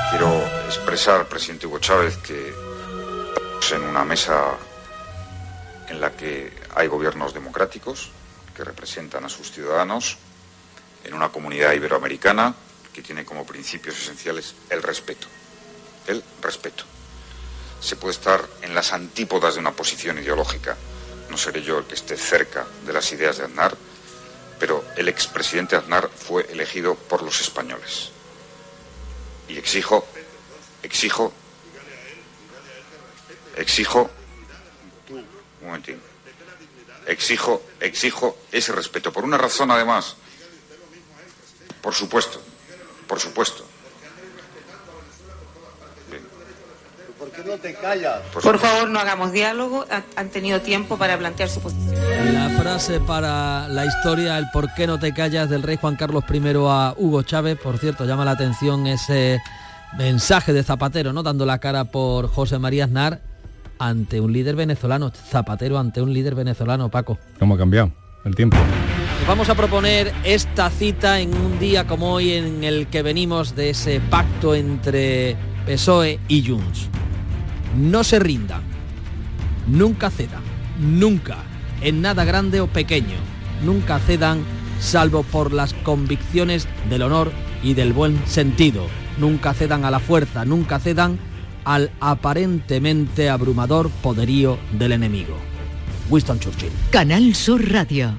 Quiero expresar, presidente Hugo Chávez, que en una mesa en la que hay gobiernos democráticos que representan a sus ciudadanos, en una comunidad iberoamericana que tiene como principios esenciales el respeto. El respeto. Se puede estar en las antípodas de una posición ideológica. No seré yo el que esté cerca de las ideas de Aznar, pero el expresidente Aznar fue elegido por los españoles. Y exijo, exijo exijo, un momentín, exijo, exijo ese respeto, por una razón además, por supuesto, por supuesto.
¿Por qué no te callas?
Por, favor, no hagamos diálogo. Han tenido tiempo para plantear su posición.
La frase para la historia, el por qué no te callas del rey Juan Carlos I a Hugo Chávez. Por cierto, llama la atención ese mensaje de Zapatero, ¿no? Dando la cara por José María Aznar ante un líder venezolano, Zapatero ante un líder venezolano, Paco.
¿Cómo ha cambiado el tiempo?
Vamos a proponer esta cita en un día como hoy en el que venimos de ese pacto entre PSOE y Junts. No se rindan, nunca cedan, nunca, en nada grande o pequeño, nunca cedan salvo por las convicciones del honor y del buen sentido. Nunca cedan a la fuerza, nunca cedan al aparentemente abrumador poderío del enemigo. Winston Churchill.
Canal Sur Radio.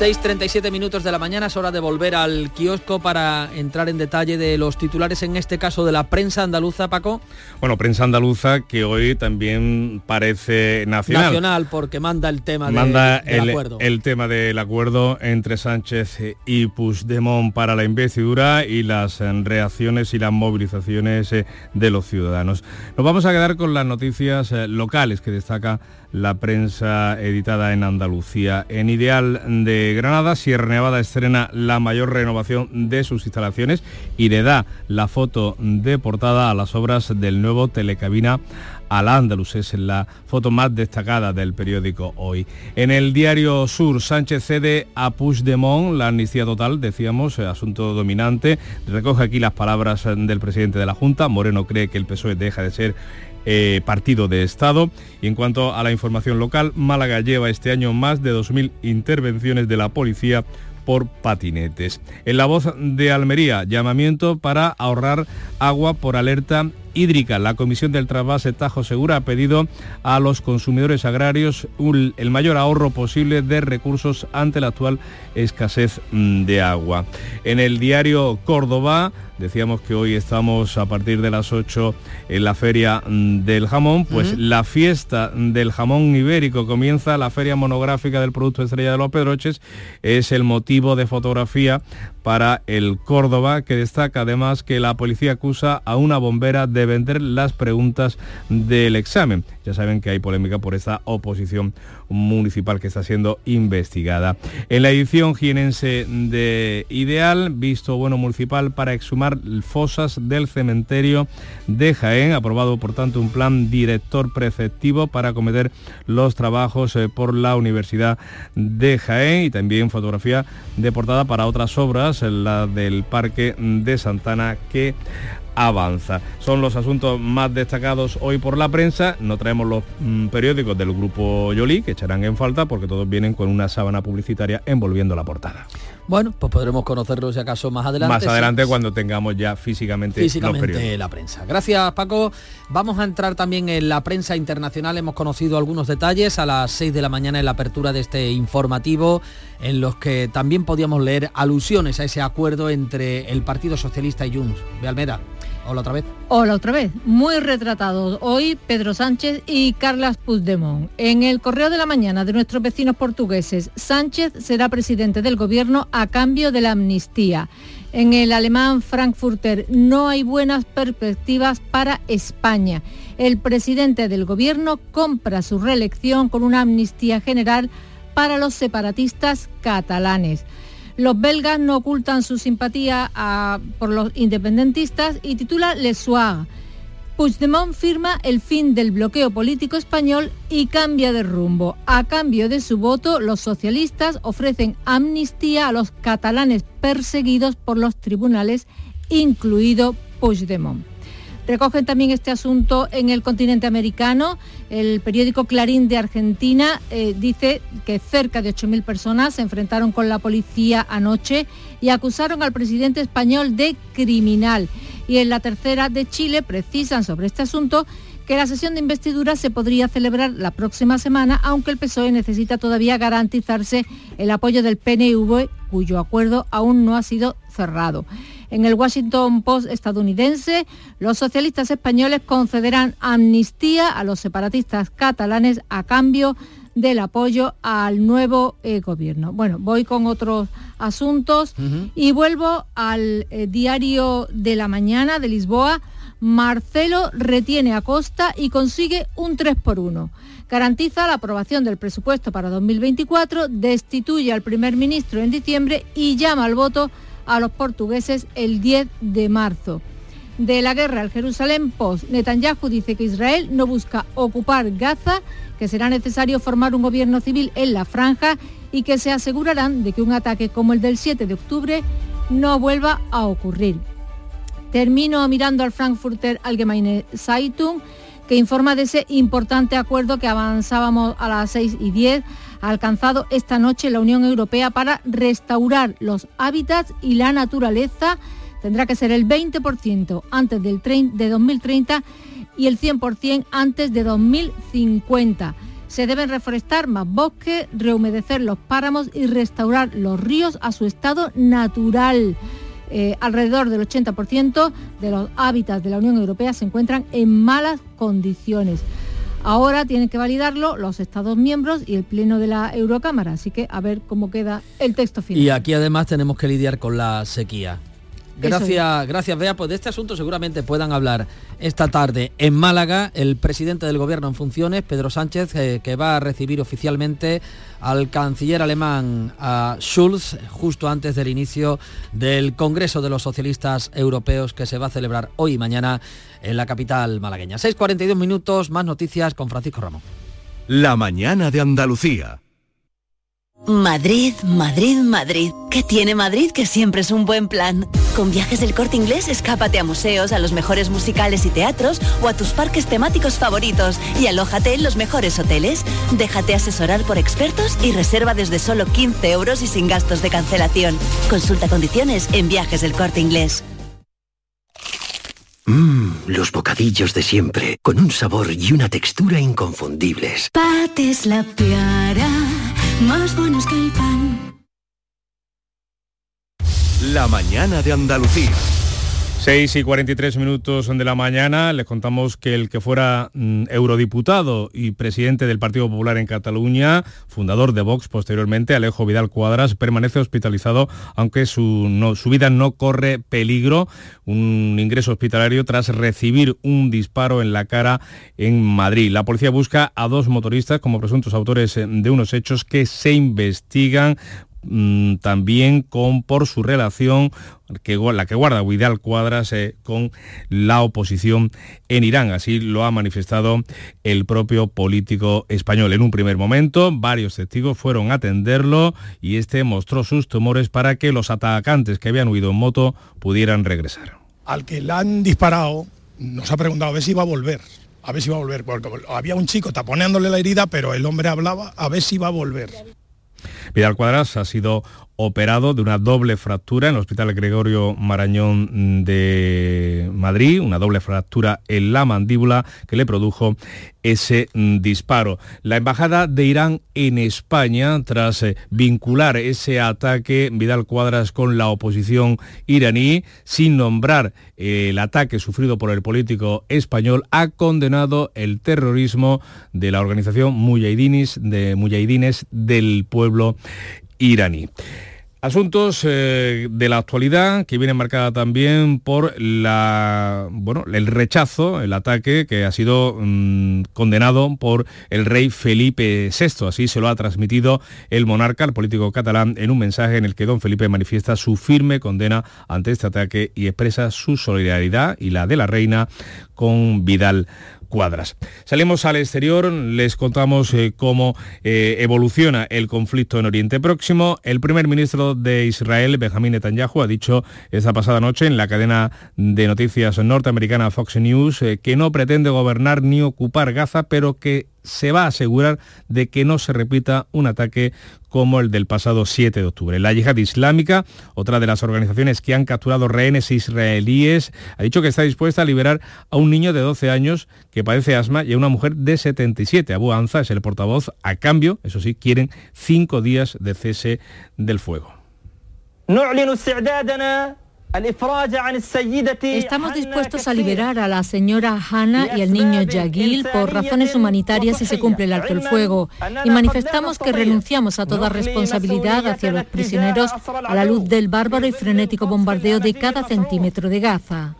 6.37 minutos de la mañana es hora de volver al kiosco para entrar en detalle de los titulares, en este caso de la prensa andaluza, Paco.
Bueno, prensa andaluza que hoy también parece nacional.
Nacional, porque manda el tema
manda
del
el,
acuerdo.
el tema del acuerdo entre Sánchez y Puigdemont para la investidura y las reacciones y las movilizaciones eh, de los ciudadanos. Nos vamos a quedar con las noticias eh, locales que destaca la prensa editada en Andalucía. En Ideal de Granada, Sierra Nevada estrena la mayor renovación de sus instalaciones y le da la foto de portada a las obras del nuevo telecabina al Andalus. Es la foto más destacada del periódico hoy. En el diario Sur, Sánchez cede a Puigdemont la amnistía total, decíamos, asunto dominante. Recoge aquí las palabras del presidente de la Junta. Moreno cree que el PSOE deja de ser eh, partido de Estado. Y en cuanto a la información local, Málaga lleva este año más de 2.000 intervenciones de la policía por patinetes. En la voz de Almería, llamamiento para ahorrar agua por alerta hídrica. La Comisión del Trasvase Tajo Segura ha pedido a los consumidores agrarios un, el mayor ahorro posible de recursos ante la actual escasez mm, de agua. En el diario Córdoba, decíamos que hoy estamos a partir de las 8 en la feria mm, del jamón, pues la fiesta del jamón ibérico comienza, la feria monográfica del Producto Estrella de los Pedroches, es el motivo de fotografía para el Córdoba, que destaca además que la policía acusa a una bombera de vender las preguntas del examen. Ya saben que hay polémica por esta oposición municipal que está siendo investigada. En la edición jienense de Ideal, visto bueno municipal para exhumar fosas del cementerio de Jaén, aprobado por tanto un plan director preceptivo para acometer los trabajos eh, por la Universidad de Jaén y también fotografía de portada para otras obras, la del Parque de Santana que avanza. Son los asuntos más destacados hoy por la prensa. No traemos los mm, periódicos del grupo Yoli, que echarán en falta porque todos vienen con una sábana publicitaria envolviendo la portada.
Bueno, pues podremos conocerlo si acaso más adelante.
Más adelante cuando tengamos ya físicamente,
físicamente la prensa. Gracias Paco. Vamos a entrar también en la prensa internacional. Hemos conocido algunos detalles a las 6 de la mañana en la apertura de este informativo en los que también podíamos leer alusiones a ese acuerdo entre el Partido Socialista y Junts. De Almeda. Hola otra vez.
Hola otra vez. Muy retratados hoy Pedro Sánchez y Carlas Puigdemont. En el correo de la mañana de nuestros vecinos portugueses, Sánchez será presidente del gobierno a cambio de la amnistía. En el alemán Frankfurter no hay buenas perspectivas para España. El presidente del gobierno compra su reelección con una amnistía general para los separatistas catalanes. Los belgas no ocultan su simpatía por los independentistas y titula Le Soir. Puigdemont firma el fin del bloqueo político español y cambia de rumbo. A cambio de su voto, los socialistas ofrecen amnistía a los catalanes perseguidos por los tribunales, incluido Puigdemont. Recogen también este asunto en el continente americano. El periódico Clarín de Argentina eh, dice que cerca de 8.000 personas se enfrentaron con la policía anoche y acusaron al presidente español de criminal. Y en la tercera de Chile precisan sobre este asunto que la sesión de investidura se podría celebrar la próxima semana, aunque el PSOE necesita todavía garantizarse el apoyo del PNV, cuyo acuerdo aún no ha sido cerrado. En el Washington Post estadounidense, los socialistas españoles concederán amnistía a los separatistas catalanes a cambio del apoyo al nuevo eh, gobierno. Bueno, voy con otros asuntos y vuelvo al eh, diario de la mañana de Lisboa. Marcelo retiene a Costa y consigue un 3 por 1. Garantiza la aprobación del presupuesto para 2024, destituye al primer ministro en diciembre y llama al voto a los portugueses el 10 de marzo. De la guerra al Jerusalén Post, Netanyahu dice que Israel no busca ocupar Gaza, que será necesario formar un gobierno civil en la franja y que se asegurarán de que un ataque como el del 7 de octubre no vuelva a ocurrir. Termino mirando al Frankfurter Allgemeine Zeitung, que informa de ese importante acuerdo que avanzábamos a las 6 y 10 ha alcanzado esta noche la Unión Europea para restaurar los hábitats y la naturaleza. Tendrá que ser el 20% antes del de 2030 y el 100% antes de 2050. Se deben reforestar más bosques, rehumedecer los páramos y restaurar los ríos a su estado natural. Eh, alrededor del 80% de los hábitats de la Unión Europea se encuentran en malas condiciones. Ahora tienen que validarlo los Estados miembros y el Pleno de la Eurocámara, así que a ver cómo queda el texto final.
Y aquí además tenemos que lidiar con la sequía. Gracias, gracias Bea. Pues de este asunto seguramente puedan hablar esta tarde en Málaga el presidente del gobierno en funciones, Pedro Sánchez, eh, que va a recibir oficialmente al canciller alemán Schulz justo antes del inicio del Congreso de los Socialistas Europeos que se va a celebrar hoy y mañana en la capital malagueña. 6.42 minutos, más noticias con Francisco Ramón.
La mañana de Andalucía.
Madrid, Madrid, Madrid. ¿Qué tiene Madrid que siempre es un buen plan? Con viajes del corte inglés, escápate a museos, a los mejores musicales y teatros o a tus parques temáticos favoritos y alójate en los mejores hoteles. Déjate asesorar por expertos y reserva desde solo 15 euros y sin gastos de cancelación. Consulta condiciones en viajes del corte inglés.
Mmm, los bocadillos de siempre, con un sabor y una textura inconfundibles.
Pates la piara más buenos que el pan.
La mañana de Andalucía.
6 y 43 minutos de la mañana. Les contamos que el que fuera mm, eurodiputado y presidente del Partido Popular en Cataluña, fundador de Vox posteriormente, Alejo Vidal Cuadras, permanece hospitalizado aunque su, su vida no corre peligro, un ingreso hospitalario tras recibir un disparo en la cara en Madrid. La policía busca a dos motoristas como presuntos autores eh, de unos hechos que se investigan Mm, también con por su relación que, la que guarda Vidal Cuadras eh, con la oposición en Irán. Así lo ha manifestado el propio político español. En un primer momento, varios testigos fueron a atenderlo y este mostró sus temores para que los atacantes que habían huido en moto pudieran regresar
al que le han disparado nos ha preguntado a ver si iba a volver, a ver si iba a volver, porque había un chico taponeándole la herida, pero el hombre hablaba a ver si iba a volver.
Vidal Cuadras ha sido operado de una doble fractura en el Hospital Gregorio Marañón de Madrid, una doble fractura en la mandíbula que le produjo ese disparo. La Embajada de Irán en España, tras eh, vincular ese ataque Vidal Cuadras con la oposición iraní, sin nombrar eh, el ataque sufrido por el político español, ha condenado el terrorismo de la organización Mujahidines, de Mujahidines del pueblo iraní. Asuntos eh, de la actualidad que viene marcada también por la, bueno, el rechazo, el ataque que ha sido mm, condenado por el rey Felipe VI. Así se lo ha transmitido el monarca, el político catalán, en un mensaje en el que don Felipe manifiesta su firme condena ante este ataque y expresa su solidaridad y la de la reina con Vidal cuadras. Salimos al exterior, les contamos eh, cómo eh, evoluciona el conflicto en Oriente Próximo. El primer ministro de Israel, Benjamin Netanyahu, ha dicho esta pasada noche en la cadena de noticias norteamericana Fox News eh, que no pretende gobernar ni ocupar Gaza, pero que se va a asegurar de que no se repita un ataque como el del pasado 7 de octubre. La yihad islámica, otra de las organizaciones que han capturado rehenes israelíes, ha dicho que está dispuesta a liberar a un niño de 12 años que padece asma y a una mujer de 77. Abu Anza es el portavoz. A cambio, eso sí, quieren cinco días de cese del fuego.
Estamos dispuestos a liberar a la señora Hanna y al niño Yagil por razones humanitarias si se cumple el alto el fuego. y manifestamos que renunciamos a toda responsabilidad hacia los prisioneros a la luz del bárbaro y frenético bombardeo de cada centímetro de Gaza.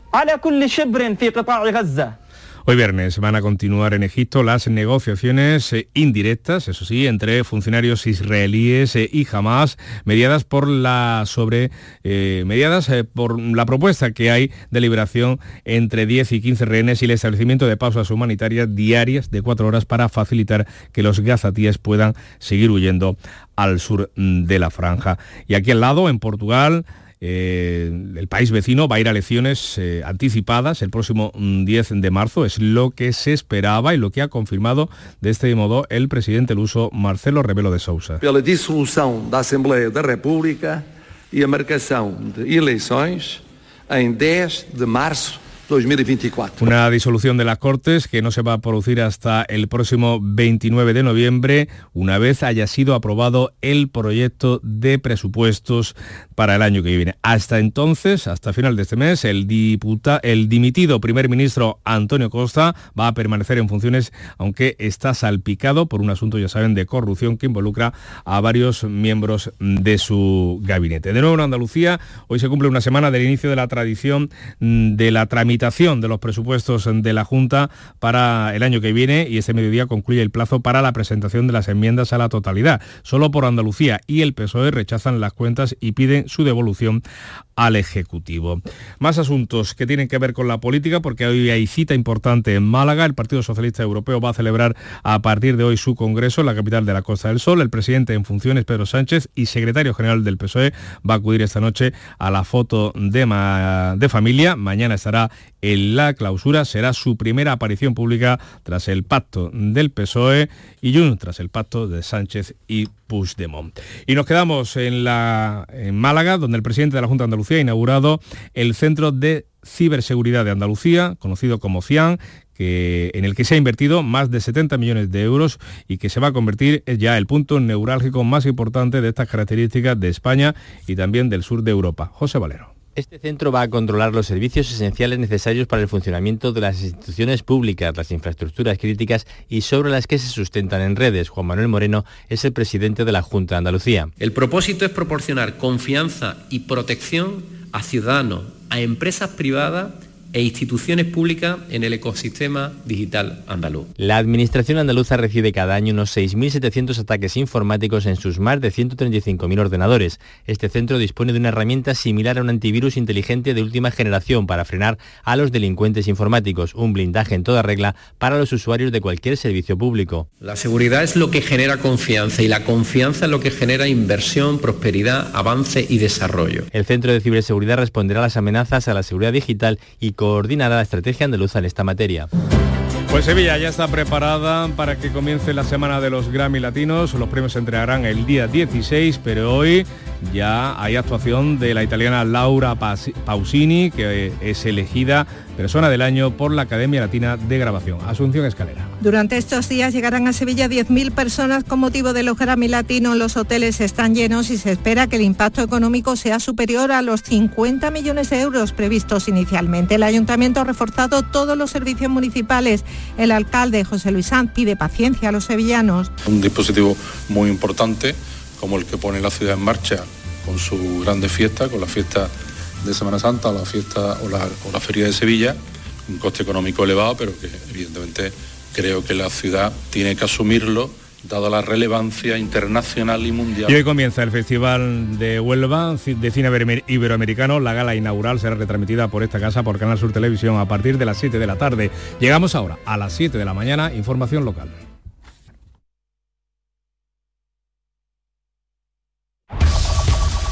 Hoy viernes van a continuar en Egipto las negociaciones eh, indirectas, eso sí, entre funcionarios israelíes eh, y Hamas, mediadas por la sobre eh, mediadas por la propuesta que hay de liberación entre 10 y 15 rehenes y el establecimiento de pausas humanitarias diarias de cuatro horas para facilitar que los gazatíes puedan seguir huyendo al sur mm, de la franja. Y aquí al lado, en Portugal, el país vecino va a ir a elecciones eh, anticipadas el próximo 10 mm, de marzo. Es lo que se esperaba y lo que ha confirmado de este modo el presidente luso Marcelo Rebelo de Sousa.
Pela dissolução da Assembleia da República e a marcação de eleições em 10 de março 2024.
Una disolución de las Cortes que no se va a producir hasta el próximo 29 de noviembre, una vez haya sido aprobado el proyecto de presupuestos para el año que viene. Hasta entonces, hasta final de este mes, el, el dimitido primer ministro Antonio Costa va a permanecer en funciones, aunque está salpicado por un asunto, ya saben, de corrupción que involucra a varios miembros de su gabinete. De nuevo en Andalucía, hoy se cumple una semana del inicio de la tradición de la tramitación de los presupuestos de la Junta para el año que viene y este mediodía concluye el plazo para la presentación de las enmiendas a la totalidad. Solo por Andalucía y el PSOE rechazan las cuentas y piden su devolución al Ejecutivo. Más asuntos que tienen que ver con la política, porque hoy hay cita importante en Málaga. El Partido Socialista Europeo va a celebrar a partir de hoy su congreso en la capital de la Costa del Sol. El presidente en funciones, Pedro Sánchez, y secretario general del PSOE, va a acudir esta noche a la foto de, de familia. Mañana estará en la clausura. Será su primera aparición pública tras el pacto del PSOE y Jun, tras el pacto de Sánchez y Puigdemont. Y nos quedamos en Málaga, donde el presidente de la Junta de Andalucía ha inaugurado el Centro de Ciberseguridad de Andalucía, conocido como CIAN, que, en el que se ha invertido más de 70 millones de euros y que se va a convertir ya el punto neurálgico más importante de estas características de España y también del sur de Europa. José Valero.
Este centro va a controlar los servicios esenciales necesarios para el funcionamiento de las instituciones públicas, las infraestructuras críticas y sobre las que se sustentan en redes. Juan Manuel Moreno es el presidente de la Junta de Andalucía.
El propósito es proporcionar confianza y protección a ciudadanos, a empresas privadas
e instituciones públicas en el ecosistema digital andaluz.
La Administración andaluza recibe cada año unos 6.700 ataques informáticos en sus más de 135.000 ordenadores. Este centro dispone de una herramienta similar a un antivirus inteligente de última generación para frenar a los delincuentes informáticos, un blindaje en toda regla para los usuarios de cualquier servicio público.
La seguridad es lo que genera confianza y la confianza es lo que genera inversión, prosperidad, avance y desarrollo.
El Centro de Ciberseguridad responderá a las amenazas a la seguridad digital y coordinará la estrategia andaluza en esta materia.
Pues Sevilla ya está preparada para que comience la semana de los Grammy Latinos. Los premios se entregarán el día 16, pero hoy ya hay actuación de la italiana Laura Pausini, que es elegida persona del año por la Academia Latina de Grabación. Asunción Escalera.
Durante estos días llegarán a Sevilla 10.000 personas con motivo de los Grammy Latinos. Los hoteles están llenos y se espera que el impacto económico sea superior a los 50 millones de euros previstos inicialmente. El ayuntamiento ha reforzado todos los servicios municipales. El alcalde José Luis Sanz pide paciencia a los sevillanos.
Un dispositivo muy importante como el que pone la ciudad en marcha con su grande fiesta, con la fiesta de Semana Santa, la fiesta o la, o la feria de Sevilla, un coste económico elevado, pero que evidentemente creo que la ciudad tiene que asumirlo dada la relevancia internacional y mundial.
Y hoy comienza el Festival de Huelva de Cine Iberoamericano. La gala inaugural será retransmitida por esta casa por Canal Sur Televisión a partir de las 7 de la tarde. Llegamos ahora a las 7 de la mañana, información local.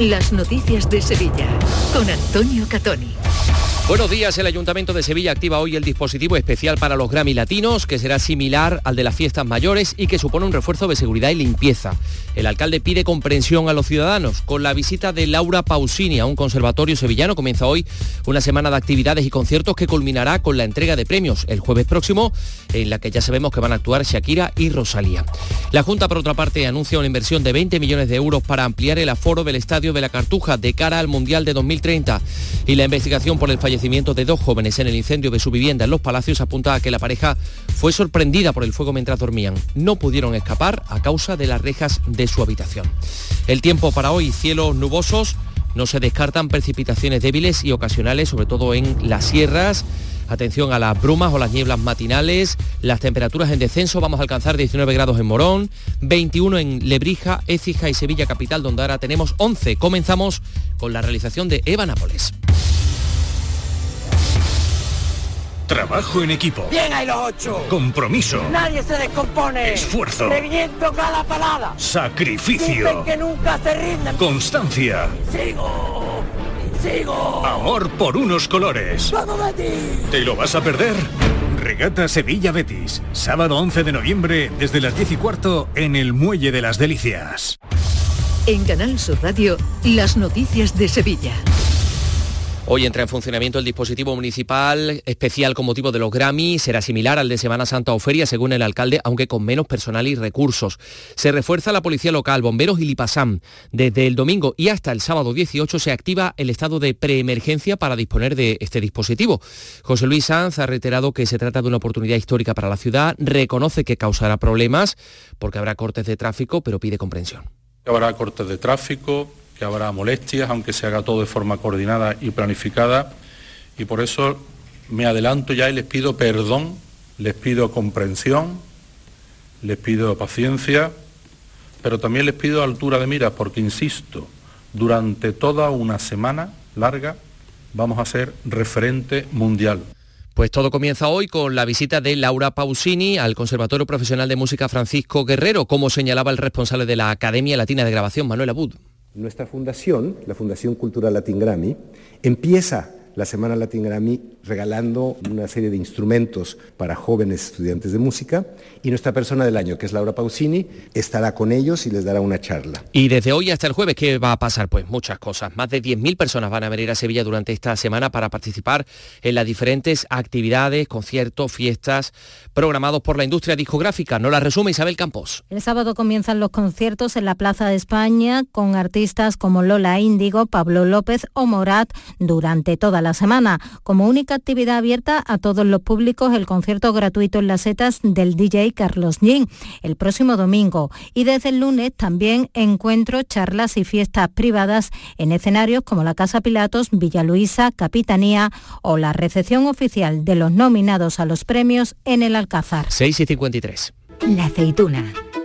las noticias de Sevilla con Antonio Catoni.
Buenos días, el Ayuntamiento de Sevilla activa hoy el dispositivo especial para los Grammy Latinos, que será similar al de las fiestas mayores y que supone un refuerzo de seguridad y limpieza. El alcalde pide comprensión a los ciudadanos. Con la visita de Laura Pausini a un conservatorio sevillano comienza hoy una semana de actividades y conciertos que culminará con la entrega de premios el jueves próximo, en la que ya sabemos que van a actuar Shakira y Rosalía. La Junta, por otra parte, anuncia una inversión de 20 millones de euros para ampliar el aforo del Estadio de la Cartuja de cara al Mundial de 2030 y la investigación por el fallecimiento de dos jóvenes en el incendio de su vivienda en Los Palacios apunta a que la pareja fue sorprendida por el fuego mientras dormían. No pudieron escapar a causa de las rejas de su habitación. El tiempo para hoy, cielos nubosos, no se descartan precipitaciones débiles y ocasionales, sobre todo en las sierras. Atención a las brumas o las nieblas matinales. Las temperaturas en descenso vamos a alcanzar 19 grados en Morón, 21 en Lebrija, Écija y Sevilla capital, donde ahora tenemos 11. Comenzamos con la realización de Eva Nápoles.
Trabajo en equipo.
Bien hay los ocho.
Compromiso.
Nadie se descompone.
Esfuerzo.
Reviento cada palada.
Sacrificio.
Dicen que nunca se rinden.
Constancia.
Sigo. Sigo.
Amor por unos colores.
¡Vamos, Betis!
¿Te lo vas a perder? Regata Sevilla Betis. Sábado 11 de noviembre desde las 10 y cuarto en el Muelle de las Delicias.
En Canal Sur Radio, las noticias de Sevilla.
Hoy entra en funcionamiento el dispositivo municipal especial con motivo de los Grammy. Será similar al de Semana Santa o Feria, según el alcalde, aunque con menos personal y recursos. Se refuerza la policía local, bomberos y Lipasam. Desde el domingo y hasta el sábado 18 se activa el estado de preemergencia para disponer de este dispositivo. José Luis Sanz ha reiterado que se trata de una oportunidad histórica para la ciudad, reconoce que causará problemas porque habrá cortes de tráfico, pero pide comprensión.
Habrá cortes de tráfico, que habrá molestias, aunque se haga todo de forma coordinada y planificada. Y por eso me adelanto ya y les pido perdón, les pido comprensión, les pido paciencia, pero también les pido altura de miras, porque insisto, durante toda una semana larga vamos a ser referente mundial.
Pues todo comienza hoy con la visita de Laura Pausini al Conservatorio Profesional de Música Francisco Guerrero, como señalaba el responsable de la Academia Latina de Grabación, Manuel Abud.
Nuestra fundación, la Fundación Cultural Latin Grammy, empieza la Semana Latin Grammy regalando una serie de instrumentos para jóvenes estudiantes de música y nuestra persona del año, que es Laura Pausini, estará con ellos y les dará una charla.
Y desde hoy hasta el jueves, ¿qué va a pasar? Pues muchas cosas. Más de 10.000 personas van a venir a Sevilla durante esta semana para participar en las diferentes actividades, conciertos, fiestas programados por la industria discográfica. No la resume Isabel Campos.
El sábado comienzan los conciertos en la Plaza de España con artistas como Lola Índigo, Pablo López o Morat durante toda la la semana. Como única actividad abierta a todos los públicos, el concierto gratuito en las setas del DJ Carlos Yin el próximo domingo. Y desde el lunes también encuentros, charlas y fiestas privadas en escenarios como la Casa Pilatos, Villa Luisa, Capitanía o la recepción oficial de los nominados a los premios en el Alcázar.
6 y 53.
La aceituna.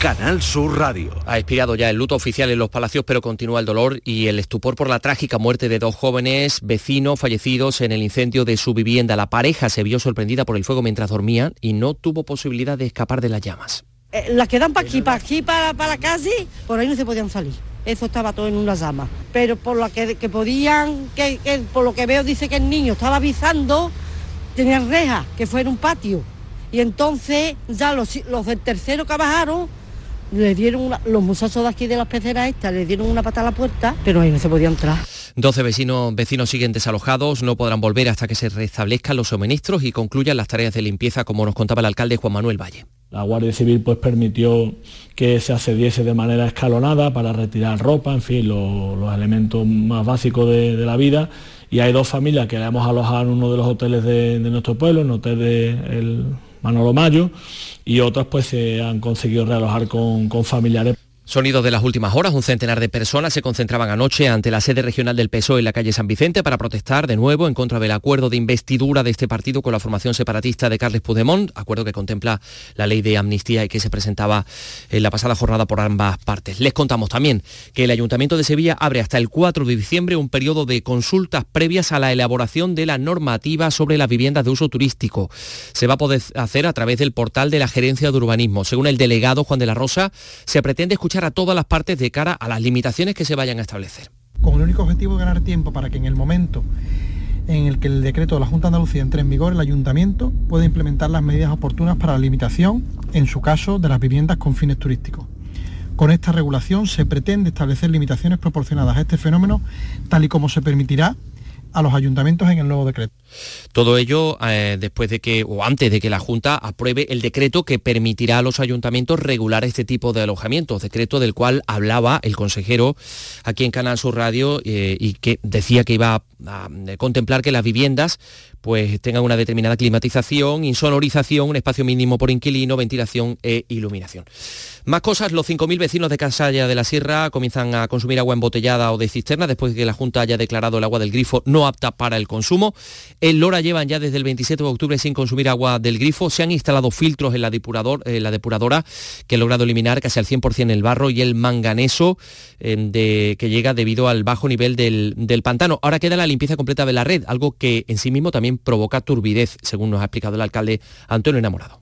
Canal Sur Radio.
Ha expirado ya el luto oficial en los palacios, pero continúa el dolor y el estupor por la trágica muerte de dos jóvenes vecinos fallecidos en el incendio de su vivienda. La pareja se vio sorprendida por el fuego mientras dormían y no tuvo posibilidad de escapar de las llamas.
Eh, las que dan para aquí, para aquí, para, para la calle, por ahí no se podían salir. Eso estaba todo en una llama. Pero por lo que, que podían, que, que por lo que veo dice que el niño estaba avisando, tenían reja, que fue en un patio. Y entonces ya los, los del tercero que bajaron le dieron una- los muchachos de aquí de las peceras estas le dieron una pata a la puerta, pero ahí no se podía entrar.
12 vecinos, vecinos siguen desalojados, no podrán volver hasta que se restablezcan los suministros y concluyan las tareas de limpieza, como nos contaba el alcalde Juan Manuel Valle.
La Guardia Civil pues permitió que se accediese de manera escalonada para retirar ropa, en fin, lo- los elementos más básicos de, de la vida. Y hay dos familias que la hemos alojado en uno de los hoteles de, de nuestro pueblo, en el hotel de el Manolo Mayo, y otras pues se han conseguido realojar con, con familiares.
Sonidos de las últimas horas, un centenar de personas se concentraban anoche ante la sede regional del PSOE en la calle San Vicente para protestar de nuevo en contra del acuerdo de investidura de este partido con la formación separatista de Carles Puigdemont, acuerdo que contempla la ley de amnistía y que se presentaba en la pasada jornada por ambas partes. Les contamos también que el Ayuntamiento de Sevilla abre hasta el 4 de diciembre un periodo de consultas previas a la elaboración de la normativa sobre las viviendas de uso turístico. Se va a poder hacer a través del portal de la Gerencia de Urbanismo. Según el delegado Juan de la Rosa, se pretende escuchar a todas las partes de cara a las limitaciones que se vayan a establecer.
con el único objetivo de ganar tiempo para que en el momento en el que el decreto de la Junta Andalucía entre en vigor, el ayuntamiento pueda implementar las medidas oportunas para la limitación, en su caso, de las viviendas con fines turísticos. Con esta regulación se pretende establecer limitaciones proporcionadas a este fenómeno, tal y como se permitirá a los ayuntamientos en el nuevo decreto.
Todo ello eh, después de que, o antes de que la Junta apruebe el decreto que permitirá a los ayuntamientos regular este tipo de alojamientos, decreto del cual hablaba el consejero aquí en Canal Sur Radio eh, y que decía que iba a, a contemplar que las viviendas pues tengan una determinada climatización, insonorización, un espacio mínimo por inquilino, ventilación e iluminación. Más cosas, los 5.000 vecinos de Casalla de la Sierra comienzan a consumir agua embotellada o de cisterna después de que la Junta haya declarado el agua del grifo no apta para el consumo. En Lora llevan ya desde el 27 de octubre sin consumir agua del grifo. Se han instalado filtros en la, la depuradora que han logrado eliminar casi al 100% el barro y el manganeso eh, que llega debido al bajo nivel del, pantano. Ahora queda la limpieza completa de la red, algo que en sí mismo también provoca turbidez, según nos ha explicado el alcalde Antonio Enamorado.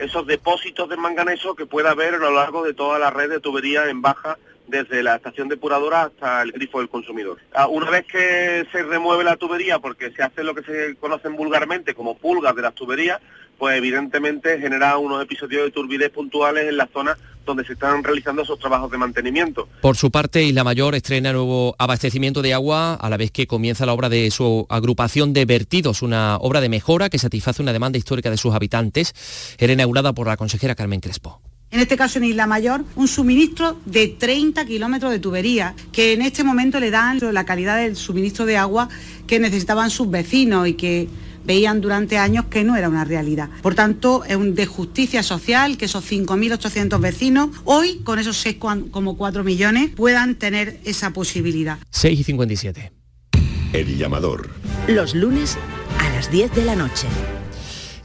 Esos depósitos de manganeso que pueda haber a lo largo de toda la red de tubería en baja desde la estación depuradora hasta el grifo del consumidor. Ah, Una vez que se remueve la tubería, porque se hace lo que se conocen vulgarmente como pulgas de las tuberías, pues evidentemente genera unos episodios de turbidez puntuales en la zona donde se están realizando esos trabajos de mantenimiento.
Por su parte, Isla Mayor estrena nuevo abastecimiento de agua a la vez que comienza la obra de su agrupación de vertidos, una obra de mejora que satisface una demanda histórica de sus habitantes. Era inaugurada por la consejera Carmen Crespo.
En este caso en Isla Mayor, un suministro de 30 kilómetros de tubería que en este momento le dan la calidad del suministro de agua que necesitaban sus vecinos y que veían durante años que no era una realidad. Por tanto, es un de justicia social que esos 5.800 vecinos hoy, con esos 6,4 millones, puedan tener esa posibilidad.
6 y 57.
El llamador.
Los lunes a las 10 de la noche.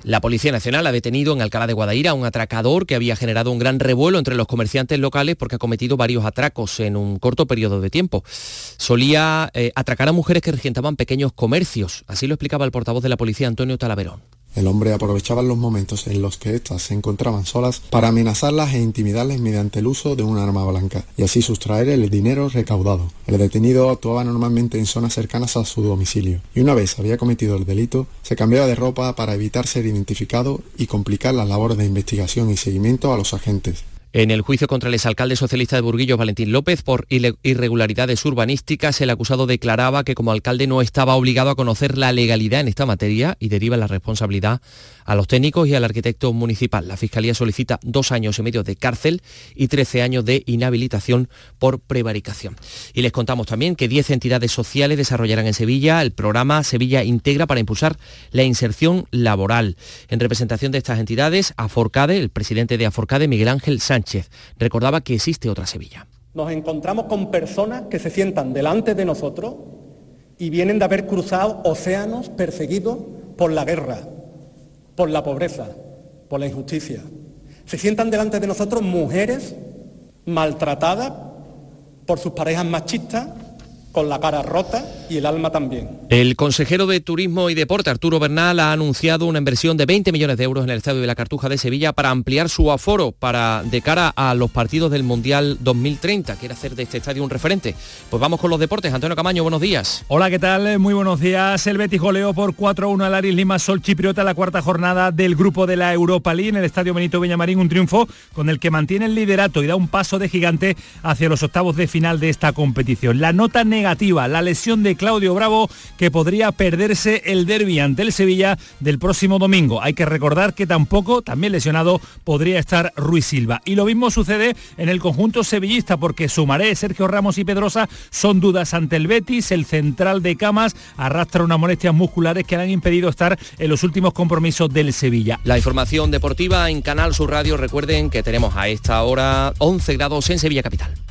La Policía Nacional ha detenido en Alcalá de Guadaira a un atracador que había generado un gran revuelo entre los comerciantes locales porque ha cometido varios atracos en un corto periodo de tiempo. Solía eh, atracar a mujeres que regentaban pequeños comercios. Así lo explicaba el portavoz de la policía, Antonio Talaverón.
El hombre aprovechaba los momentos en los que éstas se encontraban solas para amenazarlas e intimidarles mediante el uso de un arma blanca y así sustraer el dinero recaudado. El detenido actuaba normalmente en zonas cercanas a su domicilio y una vez había cometido el delito se cambiaba de ropa para evitar ser identificado y complicar las labores de investigación y seguimiento a los agentes.
En el juicio contra el exalcalde socialista de Burguillos, Valentín López, por irregularidades urbanísticas, el acusado declaraba que como alcalde no estaba obligado a conocer la legalidad en esta materia y deriva la responsabilidad a los técnicos y al arquitecto municipal. La Fiscalía solicita dos años y medio de cárcel y 13 años de inhabilitación por prevaricación. Y les contamos también que 10 entidades sociales desarrollarán en Sevilla el programa Sevilla Integra para impulsar la inserción laboral. En representación de estas entidades, Aforcade, el presidente de Aforcade, Miguel Ángel Recordaba que existe otra Sevilla.
Nos encontramos con personas que se sientan delante de nosotros y vienen de haber cruzado océanos perseguidos por la guerra, por la pobreza, por la injusticia. Se sientan delante de nosotros mujeres maltratadas por sus parejas machistas con la cara rota y el alma también.
El consejero de Turismo y Deporte, Arturo Bernal, ha anunciado una inversión de 20 millones de euros en el Estadio de la Cartuja de Sevilla para ampliar su aforo para, de cara a los partidos del Mundial 2030. Quiere hacer de este estadio un referente. Pues vamos con los deportes. Antonio Camaño, buenos días.
Hola, ¿qué tal? Muy buenos días. El Betis goleó por 4-1 al Aris Lima Sol Chipriota la cuarta jornada del grupo de la Europa League en el Estadio Benito Villamarín. Un triunfo con el que mantiene el liderato y da un paso de gigante hacia los octavos de final de esta competición. La nota negativa la lesión de Claudio Bravo, que podría perderse el derby ante el Sevilla del próximo domingo. Hay que recordar que tampoco, también lesionado, podría estar Ruiz Silva. Y lo mismo sucede en el conjunto sevillista, porque Sumaré, Sergio Ramos y Pedrosa son dudas ante el Betis. El central de Camas arrastra unas molestias musculares que le han impedido estar en los últimos compromisos del Sevilla.
La información deportiva en Canal Sur Radio. Recuerden que tenemos a esta hora 11 grados en Sevilla Capital.